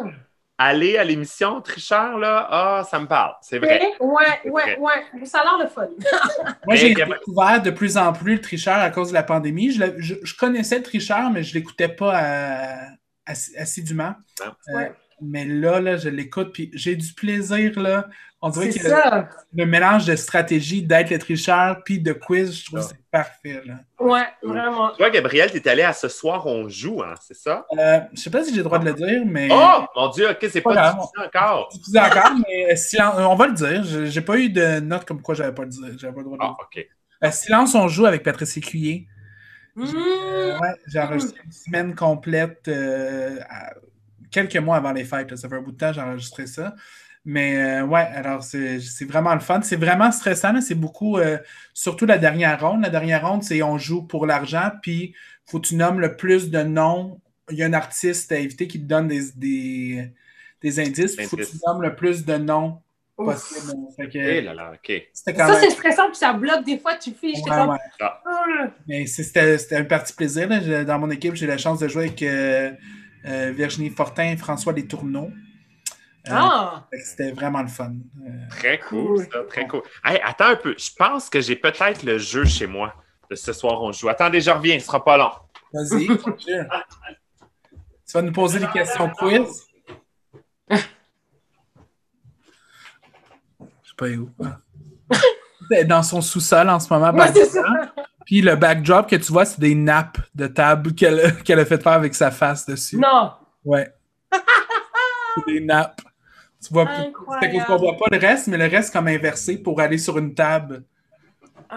Aller à l'émission Tricheur, là, ah, ça me parle, c'est vrai. Ouais, vrai. ouais. Ça a l'air le fun. [LAUGHS] Moi, j'ai découvert de plus en plus le tricheur à cause de la pandémie. Je, l'ai- je- je connaissais le tricheur, mais je ne l'écoutais pas à- assidûment. Ah. Euh, Ouais. Mais là, là, je l'écoute, puis j'ai du plaisir. Là. On dirait C'est que ça. le mélange de stratégie d'être le tricheur puis de quiz, je trouve Ah. que c'est parfait. Là. Ouais, vraiment. Toi, Gabriel, tu es allé à ce soir, on joue, hein, c'est ça? Euh, je sais pas si j'ai le droit de le dire, mais. Oh, mon Dieu, OK, c'est Pas pas difficile encore. Je dis encore, mais euh, silence- on va le dire. Je- J'ai pas eu de note comme quoi j'avais pas, le dire- j'avais pas le droit de le Ah, dire. OK. Euh, silence, on joue avec Patrice Écuyer. Mmh. Ouais, j'ai enregistré une semaine complète, euh, à- quelques mois avant les fêtes. là. Ça fait un bout de temps que j'ai enregistré ça. Mais euh, ouais, alors c'est c'est vraiment le fun. C'est vraiment stressant. C'est beaucoup, euh, surtout la dernière ronde. La dernière ronde, c'est on joue pour l'argent, puis faut que tu nommes le plus de noms. Il y a un artiste à éviter qui te donne des, des, des indices. Il faut que tu nommes le plus de noms possible. Que, Eh là là, Ça, même. c'est stressant, puis ça bloque. Des fois, tu fiches. Ouais, comme, ouais. Ah. Mais c'était c'était un parti plaisir. là. Dans mon équipe, j'ai la chance de jouer avec euh, euh, Virginie Fortin et François Letourneau. Euh, Ah! C'était vraiment le fun. Euh, Très cool, ça, très cool. Hey, attends un peu, je pense que j'ai peut-être le jeu chez moi de ce soir, on joue. Attendez, je reviens, ce sera pas long. Vas-y. Tu vas nous poser des questions quiz? Je sais pas où. hein. [LAUGHS] Elle est Dans son sous-sol en ce moment. Ouais, c'est ça. Puis le backdrop que tu vois, c'est des nappes de table qu'elle a, [LAUGHS] qu'elle a fait faire avec sa face dessus. Non! Ouais. C'est des nappes. Tu vois, c'est qu'on voit pas le reste, mais le reste comme inversé pour aller sur une table.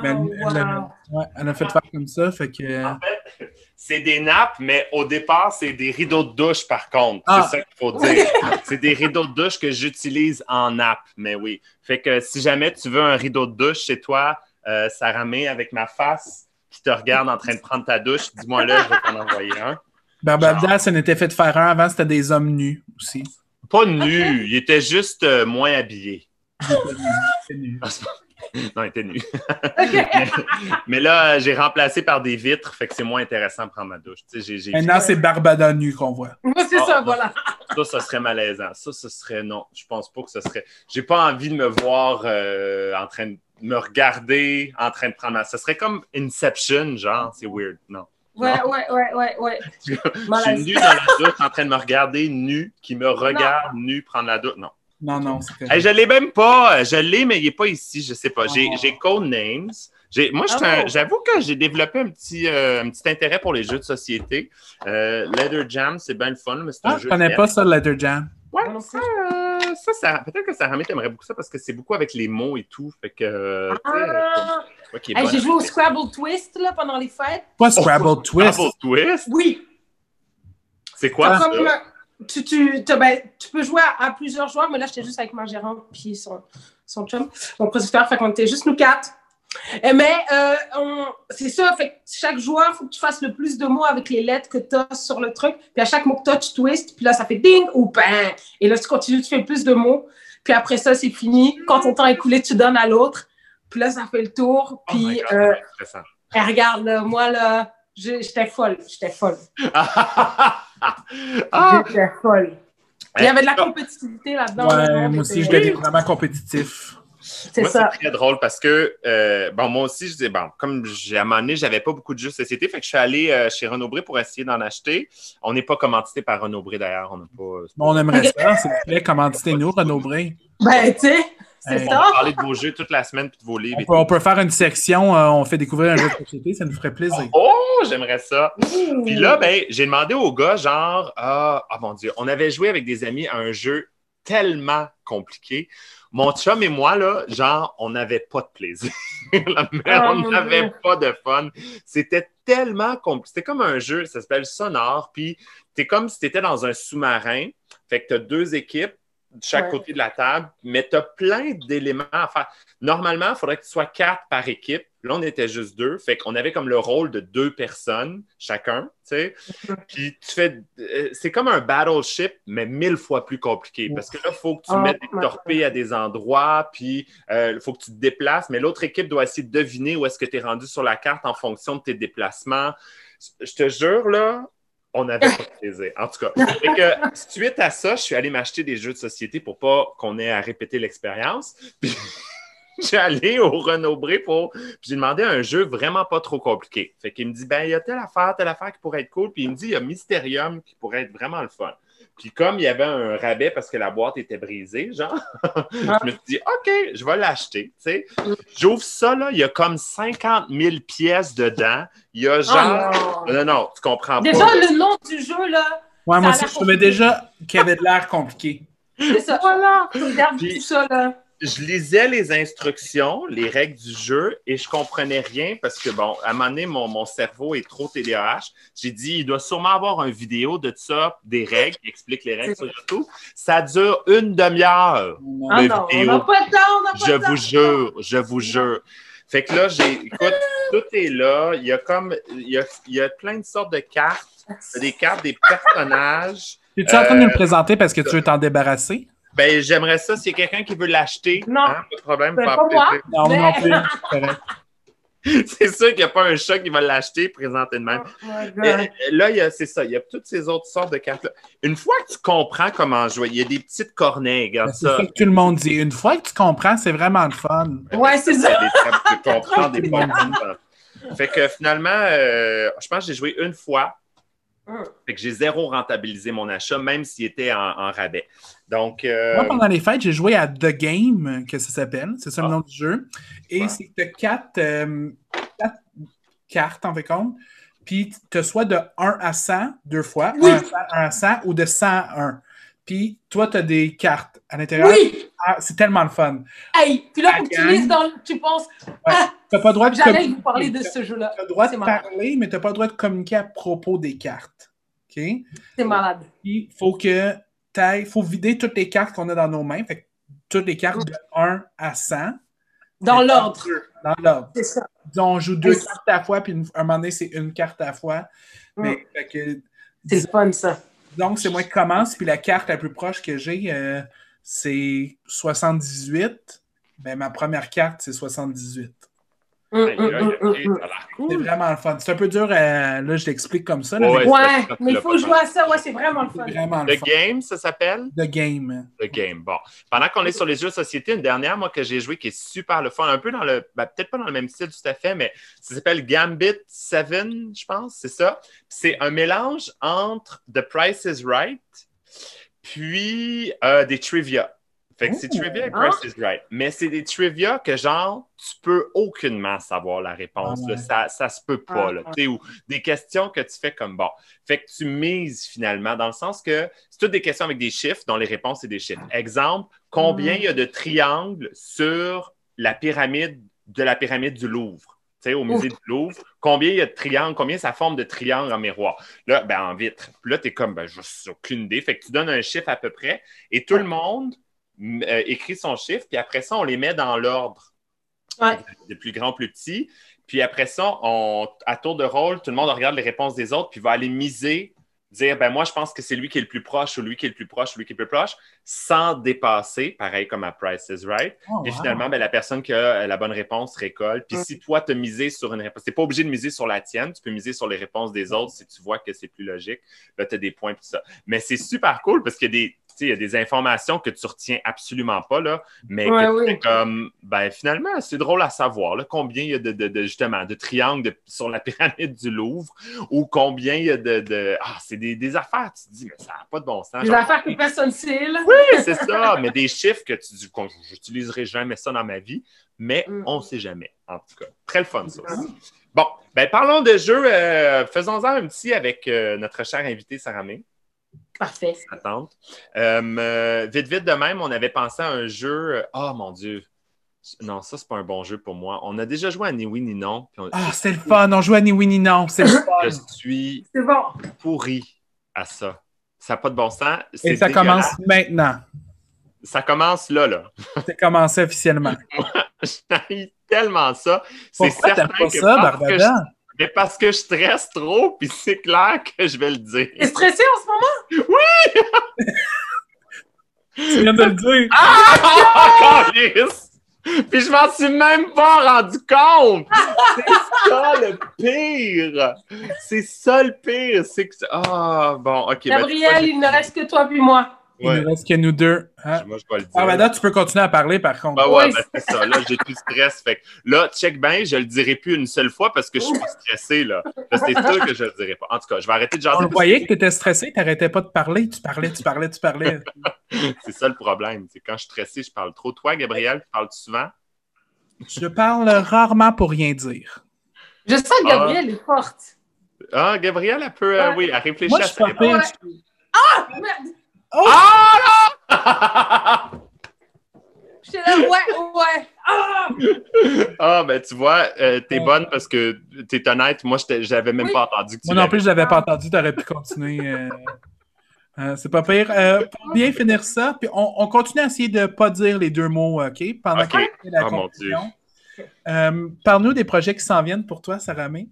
Mais elle, Oh, elle a- ouais, elle a fait faire comme ça, fait que. En fait, c'est des nappes, mais au départ, c'est des rideaux de douche, par contre. Ah. C'est ça qu'il faut dire. [LAUGHS] c'est des rideaux de douche que j'utilise en nappe, mais oui. Fait que si jamais tu veux un rideau de douche chez toi, euh, Sarah May, avec ma face qui te regarde en train de prendre ta douche, dis-moi là, je vais t'en envoyer un. Barbada, ça n'était fait de faire un. Avant, c'était des hommes nus aussi. Pas nu, il était juste euh, moins habillé. C'est [LAUGHS] nu. Non, il était nu. OK. [LAUGHS] Mais là, j'ai remplacé par des vitres, fait que c'est moins intéressant de prendre ma douche. Maintenant, c'est Barbada nu qu'on voit. [LAUGHS] C'est Ah, ça, non. voilà. Ça, ça serait malaisant. Ça, ce serait non. Je pense pas que ce serait. J'ai pas envie de me voir euh, en train de me regarder en train de prendre ma. Ce serait comme Inception, genre. C'est weird. Non? Ouais, ouais, ouais, ouais, ouais. [LAUGHS] Je suis nu dans la douche en train de me regarder nu, qui me regarde nu prendre la douche. Non. Non, non, c'est Hey, je l'ai même pas. Je l'ai, mais il est pas ici. Je sais pas. J'ai Oh. j'ai Codenames. J'ai- Moi, je suis un- Oh. j'avoue que j'ai développé un petit, euh, un petit intérêt pour les jeux de société. Euh, Leather Jam, c'est bien le fun, mais c'est un Ah, je jeu. connais de pas ça, Letter Jam. Ouais, ça, ça, ça- peut-être que Sarah May t'aimerait beaucoup ça parce que c'est beaucoup avec les mots et tout. Fait que. euh, Ah. Hey, J'ai joué au Scrabble Twist là, pendant les fêtes. Pas Scrabble [LAUGHS] Twist? Scrabble Twist? Oui. C'est quoi ça? Comme, tu, tu, ben, tu peux jouer à, à plusieurs joueurs, mais là, j'étais juste avec ma gérante puis son, son chum, mon producteur. Fait qu'on était juste nous quatre. Eh, mais euh, on- c'est ça, fait que chaque joueur, il faut que tu fasses le plus de mots avec les lettres que tu as sur le truc. Puis à chaque mot que tu as, tu twists. Puis là, ça fait ding ou bang. Et là, tu continues, tu fais plus de mots. Puis après ça, c'est fini. Quand ton temps est coulé, tu donnes à l'autre. Puis là, ça fait le tour. Oh my Puis, God, euh, eh, regarde, là, moi, là, j'étais folle. J'étais folle. [LAUGHS] ah! J'étais folle. Il y avait de la compétitivité là-dedans. Ouais, là, moi aussi, je vraiment compétitif. C'est Moi, ça. c'est très drôle parce que, euh, bon, moi aussi, je disais, bon, comme j'ai, à un moment donné, j'avais pas beaucoup de jeux de société, fait que je suis allé euh, chez Renaud Bré pour essayer d'en acheter. On n'est pas commandité par Renaud Bré d'ailleurs, on n'a pas. Bon, on aimerait ça, s'il vous plaît. Commanditez-nous, Renaud Bré. Ben, tu sais, c'est Hey. On ça. va parler de vos jeux toute la semaine puis de vos livres. On peut, on peut faire une section, euh, on fait découvrir un jeu de société, ça nous ferait plaisir. tout. Oh, j'aimerais ça. Puis là, ben, j'ai demandé au gars, genre, ah, ah, mon Dieu, on avait joué avec des amis à un jeu tellement compliqué mon chum et moi, là, genre, on n'avait pas de plaisir. [LAUGHS] La merde, Oh, on n'avait pas de fun. C'était tellement compliqué. C'était comme un jeu, ça s'appelle Sonore, puis t'es comme si t'étais dans un sous-marin. Fait que t'as deux équipes de chaque Ouais. côté de la table, mais t'as plein d'éléments à faire. Normalement, il faudrait que tu sois quatre par équipe. Là, on était juste deux. Fait qu'on avait comme le rôle de deux personnes chacun, tu sais. Puis tu fais... euh, C'est comme un battleship, mais mille fois plus compliqué. Parce que là, il faut que tu Oh mettes des torpilles à des endroits, puis il faut que tu te déplaces. Mais l'autre équipe doit essayer de deviner où est-ce que tu es rendu sur la carte en fonction de tes déplacements. Je te jure, là, on avait pas de plaisir. En tout cas, [LAUGHS] que, suite à ça, je suis allé m'acheter des jeux de société pour pas qu'on ait à répéter l'expérience. Puis [LAUGHS] j'ai allé au Renaud-Bré pour. Puis j'ai demandé un jeu vraiment pas trop compliqué. Fait qu'il me dit ben, il y a telle affaire, telle affaire qui pourrait être cool. Puis il me dit il y a Mysterium qui pourrait être vraiment le fun. Puis comme il y avait un rabais parce que la boîte était brisée, genre, [LAUGHS] je me suis dit, OK, je vais l'acheter. tu sais. J'ouvre ça, là, il y a comme 50 000 pièces dedans. Il y a genre. Oh, non. non, non, tu comprends Déjà, pas. là. le nom du jeu, là, Ouais, Ça moi a aussi, l'air je trouvais déjà qu'il avait de l'air compliqué. c'est ça. Voilà. Tu regardes Puis- tout ça, là. Je lisais les instructions, les règles du jeu, et je comprenais rien parce que, bon, à un moment donné, mon, mon cerveau est trop TDAH. J'ai dit, il doit sûrement avoir une vidéo de ça, des règles, qui explique les règles sur YouTube. Ça dure une demi-heure. Ah non, on vidéo. n'a pas de temps, on n'a pas Je de temps. vous jure, je vous jure. Fait que là, j'ai, écoute, tout est là. Il y a comme, il y a, il y a plein de sortes de cartes. Il y a des cartes des personnages. Es-tu en train de nous Euh, le présenter parce que tu veux t'en débarrasser? Ben, j'aimerais ça. S'il y a quelqu'un qui veut l'acheter, Non. hein, pas de problème. Ben, faire pas moi. Non, Mais- non plus. c'est correct. [LAUGHS] C'est sûr qu'il n'y a pas un chat qui va l'acheter présenté de même. Oh Et, euh, là, il y a- c'est ça. Il y a toutes ces autres sortes de cartes-là. Une fois que tu comprends comment jouer, il y a des petites corneilles. Regarde Ben, C'est ça. ça que tout le monde dit. Une fois que tu comprends, c'est vraiment le fun. Ouais, c'est ça. des tu comprends des bonnes [LAUGHS] cartes. Fait que finalement, euh, je pense que j'ai joué une fois. Fait que j'ai zéro rentabilisé mon achat, même s'il était en, en rabais. Donc, euh, Moi, pendant les fêtes, j'ai joué à The Game, que ça s'appelle. C'est ça le Ah. nom du jeu. Et Ouais. c'est quatre, euh, quatre cartes, en fait compte. Puis tu as soit de 1 à 100 deux fois, Oui. 1 à 100, 1 à 100 ou de 100 à 1. Puis toi, tu as des cartes à l'intérieur. Oui! Ah, c'est tellement le fun. Hey, puis là, La faut que tu lises dans le- Tu penses, Tu n'as pas le droit de j'allais vous parler de ce jeu-là. Tu as le droit de malade. parler, mais tu n'as pas le droit de communiquer à propos des cartes. OK? C'est malade. Puis, il faut que tu faut vider toutes les cartes qu'on a dans nos mains. Fait que toutes les cartes de 1 à 100. Dans l'ordre. Dans l'ordre. C'est ça. On joue deux cartes à la fois, puis un moment donné, c'est une carte à la fois. Mais, fait que, C'est le fun, ça. Donc, c'est moi qui commence, puis la carte la plus proche que j'ai, euh, c'est 78. Ben, ma première carte, c'est 78. C'est cool. vraiment le fun. C'est un peu dur, euh, là, je l'explique comme ça. là, Ouais, mais ouais. Ouais, ça, mais il faut jouer à ça. Ouais, c'est vraiment le fun. c'est vraiment le The fun. Game, ça s'appelle? The Game. The Game. Bon. Pendant qu'on est sur les jeux de société, une dernière, moi, que j'ai joué qui est super le fun, un peu dans le. ben, peut-être pas dans le même style tout à fait, mais ça s'appelle Gambit 7, je pense, c'est ça. C'est un mélange entre The Price is Right puis euh, des trivia. Fait que c'est trivia et Ah. Price is Right. Mais c'est des trivia que, genre, tu peux aucunement savoir la réponse. Ah là. Ça, ça se peut pas. Ah, là. ah. Tu sais, Ou des questions que tu fais comme bon. Fait que tu mises finalement, dans le sens que c'est toutes des questions avec des chiffres dont les réponses, c'est des chiffres. Exemple, combien Mm. il y a de triangles sur la pyramide de la pyramide du Louvre? Tu sais, au musée du Louvre, combien il y a de triangles, combien ça forme de triangles en miroir? Là, ben, en vitre. Puis là, tu es comme, ben, je n'ai aucune idée. Fait que tu donnes un chiffre à peu près et tout le monde mm, euh, écrit son chiffre, puis après ça, on les met dans l'ordre Ouais. de plus grand, plus petit. Puis après ça, on, à tour de rôle, tout le monde regarde les réponses des autres, puis va aller miser, dire ben moi, je pense que c'est lui qui est le plus proche, ou lui qui est le plus proche, ou lui qui est le plus proche, sans dépasser, pareil comme à Price is Right. Oh, Et wow. finalement, ben, la personne qui a la bonne réponse récolte. Puis Mm. si toi, tu as misé sur une réponse, tu n'es pas obligé de miser sur la tienne, tu peux miser sur les réponses des autres si tu vois que c'est plus logique. Là, tu as des points, tout ça. Mais c'est super cool parce qu'il y a des. Il y a des informations que tu retiens absolument pas, là, mais Ouais, que oui. comme, ben finalement, c'est drôle à savoir, là, combien il y a de, de- de- justement, de triangles sur la [LAUGHS] pyramide du Louvre ou combien il y a de, de- ah, c'est des, des affaires, tu te dis, mais ça n'a pas de bon sens. Des Genre, affaires que personne sait, là. oui, c'est ça, mais des chiffres que tu dis, j'utiliserai jamais ça dans ma vie, mais Mm. on ne sait jamais, en tout cas. Très le fun, ça aussi. Bon, ben parlons de jeux. euh, Faisons-en un petit avec euh, notre chère invitée Sarah May. Parfait. attente. Euh, euh, vite, vite de même, on avait pensé à un jeu. Oh mon Dieu. Non, ça, c'est pas un bon jeu pour moi. On a déjà joué à Ni oui ni non. on- Ah, c'était le fun. On jouait à ni oui ni non. C'est le Je fun. suis C'est bon. pourri à ça. Ça n'a pas de bon sens. C'est Et ça dégueulasse. commence maintenant. Ça commence là, là. [LAUGHS] C'est commencé officiellement. [LAUGHS] J'haïs tellement ça. C'est certain pas que ça, parce que je- Mais parce que je stresse trop, puis c'est clair que je vais le dire. T'es stressé en ce moment? Tu viens de le dire. Ah, câlisse! Puis je m'en suis même pas rendu compte! C'est ça le pire! C'est ça le pire! C'est que. Ah, bon, ok. ben, Gabriel, il ne reste que toi puis moi. Il Ouais. ne reste que nous deux. hein? Moi, je vais le dire. Barbada, tu peux continuer à parler par contre. Ben ouais, Oui, ben c'est ça. Là, j'ai plus de stress. Fait que là, check bien, je le dirai plus une seule fois parce que je suis stressé, là. Là, c'est sûr que je le dirai pas. En tout cas, je vais arrêter de jaser. On voyait que tu étais stressé, tu n'arrêtais pas de parler. Tu parlais, tu parlais, tu parlais. [LAUGHS] C'est ça le problème. C'est quand je suis stressé, je parle trop. Toi, Gabriel, tu parles souvent? Je parle rarement pour rien dire. Je sens que Gabriel est forte. Ah, Gabriel, elle peut, euh, Ouais. oui, elle réfléchit Moi, à ça. Ah, merde! Ah là! J'étais là, ouais, ouais. Ah! ah, ben tu vois, euh, t'es Ouais. bonne parce que t'es honnête. Moi, j'avais même Oui. pas entendu que tu Moi non plus, je l'avais pas entendu, tu aurais pu continuer. euh, euh, c'est pas pire. Euh, pour bien finir ça, puis on, on continue à essayer de ne pas dire les deux mots, OK? Pendant fait la Oh, mon conclusion. Euh, Parle-nous des projets qui s'en viennent pour toi, Sarah May.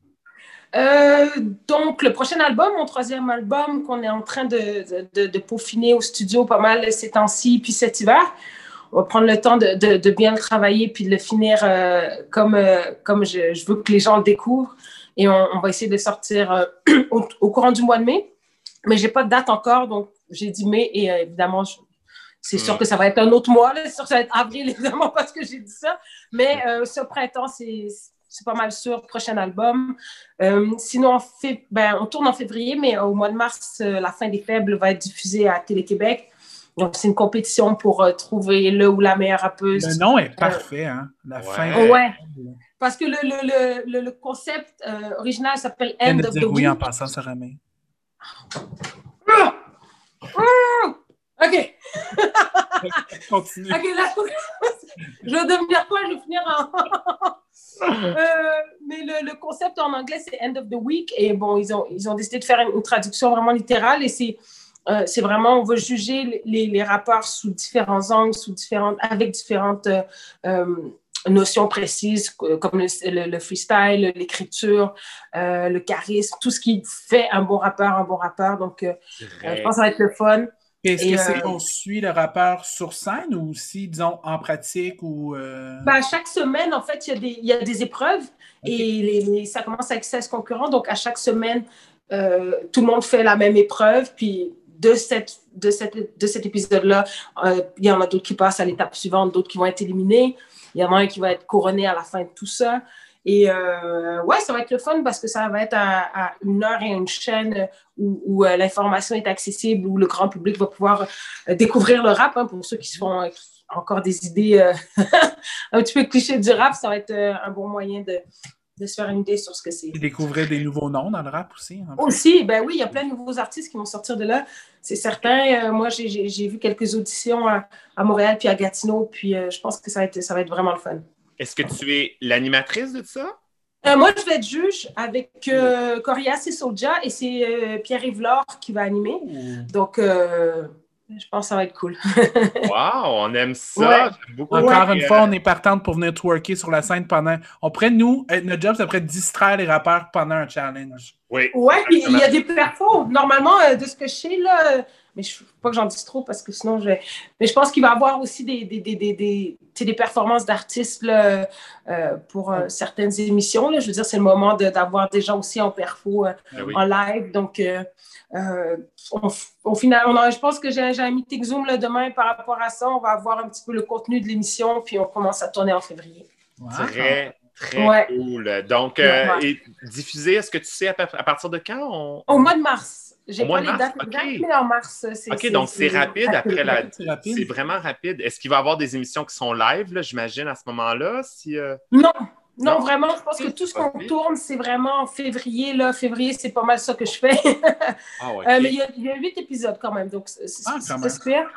Euh, donc, le prochain album, mon troisième album qu'on est en train de, de, de peaufiner au studio pas mal ces temps-ci, puis cet hiver. On va prendre le temps de, bien le travailler puis de le finir euh, comme, euh, comme je, je veux que les gens le découvrent. Et on, on va essayer de sortir [CLEARS THROAT] au, au courant du mois de mai. Mais j'ai pas de date encore, donc j'ai dit mai et évidemment, je- c'est sûr Mm. que ça va être un autre mois. C'est sûr que ça va être avril, [LAUGHS] évidemment, parce que j'ai dit ça. Mais euh, ce printemps, c'est c'est pas mal sûr, prochain album. Euh, sinon, on, fait, ben, on tourne en février, mais au mois de mars, euh, La fin des faibles va être diffusée à Télé-Québec. Donc, c'est une compétition pour euh, trouver le ou la meilleure rappeuse. Le nom est parfait, hein? La Ouais. fin. Ouais. Parce que le, le, le, le, le concept euh, original s'appelle End de of the dire oui Week. en passant, Sarah May. OK. [LAUGHS] Continue. OK, là, [LAUGHS] je vais devenir quoi? Je vais finir en... [LAUGHS] Euh, mais le, le concept en anglais, c'est End of the Week. Et bon, ils ont, ils ont décidé de faire une, une traduction vraiment littérale. Et c'est euh, c'est vraiment, on va juger les, les rappeurs sous différents angles, sous différentes, avec différentes euh, euh, notions précises, comme le, le- le freestyle, l'écriture, le charisme, tout ce qui fait un bon rappeur, un bon rappeur. Donc, je pense que ça va être le fun. Est-ce que c'est euh, qu'on suit le rappeur sur scène ou aussi, disons, en pratique ou. euh, Ben, chaque semaine, en fait, il y a des, il y a des épreuves et les- les- ça commence avec 16 concurrents. Donc, à chaque semaine, euh, tout le monde fait la même épreuve. Puis, de, cette, de, cette, de cet épisode-là, euh, il y en a d'autres qui passent à l'étape suivante, d'autres qui vont être éliminés. Il y en a un qui va être couronné à la fin de tout ça. Et euh, ouais, ça va être le fun parce que ça va être à, à une heure et une chaîne où, où, euh, l'information est accessible, où le grand public va pouvoir euh, découvrir le rap. hein, pour ceux qui se font euh, qui ont encore des idées [LAUGHS] un petit peu cliché du rap, ça va être un bon moyen de, de se faire une idée sur ce que c'est. et découvrir des nouveaux noms dans le rap aussi. en fait. Aussi, ben oui, il y a plein de nouveaux artistes qui vont sortir de là. C'est certain. Euh, moi, j'ai- vu quelques auditions à, à Montréal puis à Gatineau, puis euh, je pense que ça va, être, ça va être vraiment le fun. Est-ce que tu es l'animatrice de ça? Euh, moi, je vais être juge avec euh, Corias et Soulja et c'est euh, Pierre-Yves Laure qui va animer. Donc, euh, je pense que ça va être cool. [LAUGHS] Wow, on aime ça. Ouais. J'aime beaucoup. Encore Ouais. une fois, on est partante pour venir twerker sur la scène pendant. On pourrait, nous, notre job, c'est après distraire les rappeurs pendant un challenge. Oui. Ouais, puis il y a des perfos. Normalement, euh, de ce que je sais, là, mais je ne veux pas que j'en dise trop parce que sinon, je vais- Mais je pense qu'il va y avoir aussi des, des, des, des, des, tu sais, des performances d'artistes là, euh, pour euh, certaines émissions. Là. Je veux dire, c'est le moment de- d'avoir des gens aussi en perfo, euh, Ben oui. en live. Donc, euh, euh, on, au final, on a- je pense que j'ai j'ai un meeting Zoom là, demain par rapport à ça. On va avoir un petit peu le contenu de l'émission, puis on commence à tourner en février. Wow. Très, très Ouais. cool. Donc, euh, Ouais. et diffuser, est-ce que tu sais à, pa- à partir de quand? On... Au mois de mars. J'ai Au mois pas de les mars? dates mais en mars. OK, donc c'est rapide après la. C'est vraiment rapide. Est-ce qu'il va y avoir des émissions qui sont live, là, j'imagine, à ce moment-là? Si, euh, Non, Non, Non? vraiment, je pense que tout ce qu'on tourne, c'est vraiment en février. Là. Février, c'est pas mal ça que je fais. [LAUGHS] Ah. Euh, mais il y, a, huit épisodes quand même, donc c'est Ah, super.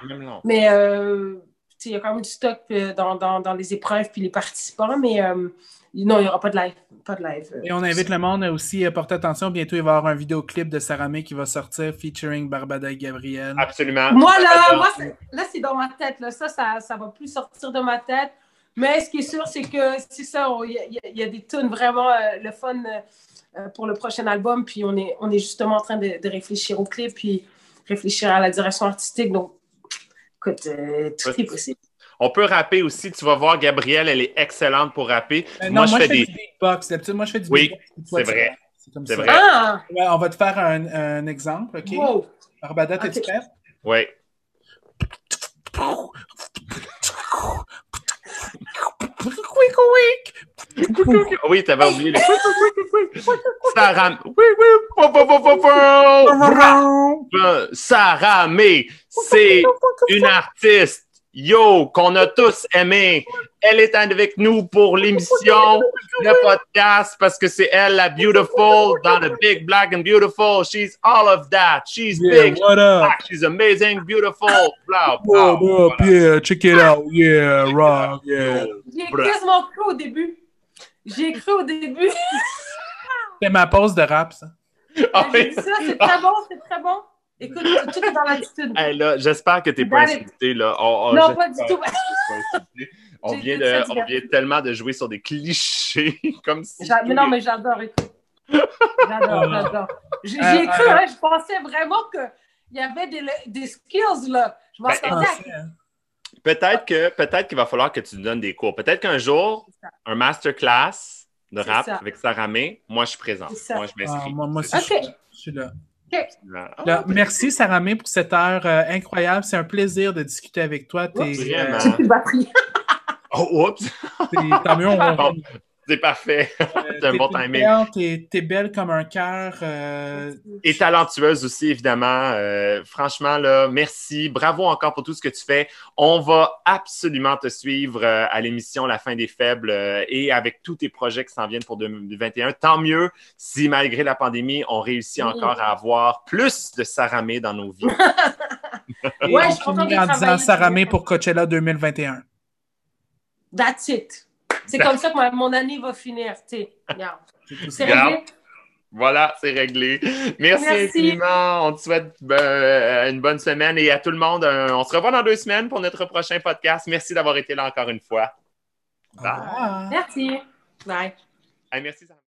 Mais euh, il y a quand même du stock dans, dans, dans les épreuves puis les participants, mais euh, non, il n'y aura pas de live. Pas de live. Et on invite le monde à aussi à porter attention. Bientôt, il va y avoir un vidéoclip de Sarah May qui va sortir featuring Barbada et Gabriel. Absolument. Moi, là, moi, c'est- là, c'est dans ma tête. Là. Ça, ça, ça va plus sortir de ma tête. Mais ce qui est sûr, c'est que c'est ça. Il y, a- y des tunes vraiment euh, le fun euh, euh, pour le prochain album. Puis on est, on est justement en train de, de réfléchir au clip, puis réfléchir à la direction artistique. Donc, écoute, euh, tout Ouais. est possible. On peut rapper aussi. Tu vas voir, Gabrielle, elle est excellente pour rapper. Euh, moi, non, je fais des. du beatbox. D'habitude, moi, je fais du Oui, beatbox. c'est vrai. C'est comme ça. vrai. Ah! Ouais, on va te faire un, un exemple, OK? Wow! Barbada, t'es-tu Ok. prête? Oui. Oui, t'avais oublié les. Po. Euh, Sarah May, c'est une artiste, yo, qu'on a tous aimé. Elle est avec nous pour l'émission, le podcast, parce que c'est elle, la beautiful, dans le Big Black and Beautiful. She's all of that. She's Yeah, big, what up? black, she's amazing, beautiful. Blah, blah, What up? Yeah, check it out. Yeah, rock, yeah. J'ai quasiment cru au début. J'ai cru au début. C'est ma pause de rap, ça. Ah oui. ça, c'est très bon, c'est très bon. Écoute, tout est dans l'attitude. Hey, là, j'espère que t'es pas Got it. insulté, là. On- on- non, pas du tout. [LAUGHS] pas. On vient, de, on vient tellement de jouer sur des clichés, [LAUGHS] comme si... Mais non, mais j'adore. écoute. J'adore, j'adore. J'ai Euh, j'ai cru, euh, hein, je pensais vraiment qu'il y avait des, des skills, là. Je Ben, les- Peut-être que peut-être qu'il va falloir que tu nous donnes des cours. Peut-être qu'un jour, un masterclass de rap ça. avec Sarah May, moi, je suis présent. C'est ça. Moi, je Ah, m'inscris. moi, moi je suis là. Ah, Là, merci, Sarah May, pour cette heure euh, incroyable. C'est un plaisir de discuter avec toi. T'es, Oups. Euh, J'ai plus de batterie. [LAUGHS] Oh, oups! [LAUGHS] t'es- tant mieux, on, Bon, C'est parfait. [LAUGHS] euh, c'est un bon timing. T'es, t'es belle comme un cœur. euh, Et talentueuse aussi, évidemment. Euh, franchement, là, merci. Bravo encore pour tout ce que tu fais. On va absolument te suivre euh, à l'émission La fin des faibles euh, et avec tous tes projets qui s'en viennent pour 2021. Tant mieux si, malgré la pandémie, on réussit Oui. encore à avoir plus de Saramé dans nos vies. [LAUGHS] et Ouais, on je suis contente finit de en disant May pour Coachella 2021. That's it. C'est comme ça que ma- mon année va finir. tu sais. Regarde. C'est réglé? Voilà, c'est réglé. Merci, Merci. infiniment. On te souhaite euh, une bonne semaine et à tout le monde, euh, on se revoit dans deux semaines pour notre prochain podcast. Merci d'avoir été là encore une fois. Revoir. Merci. Bye. Hey, merci, Sarah.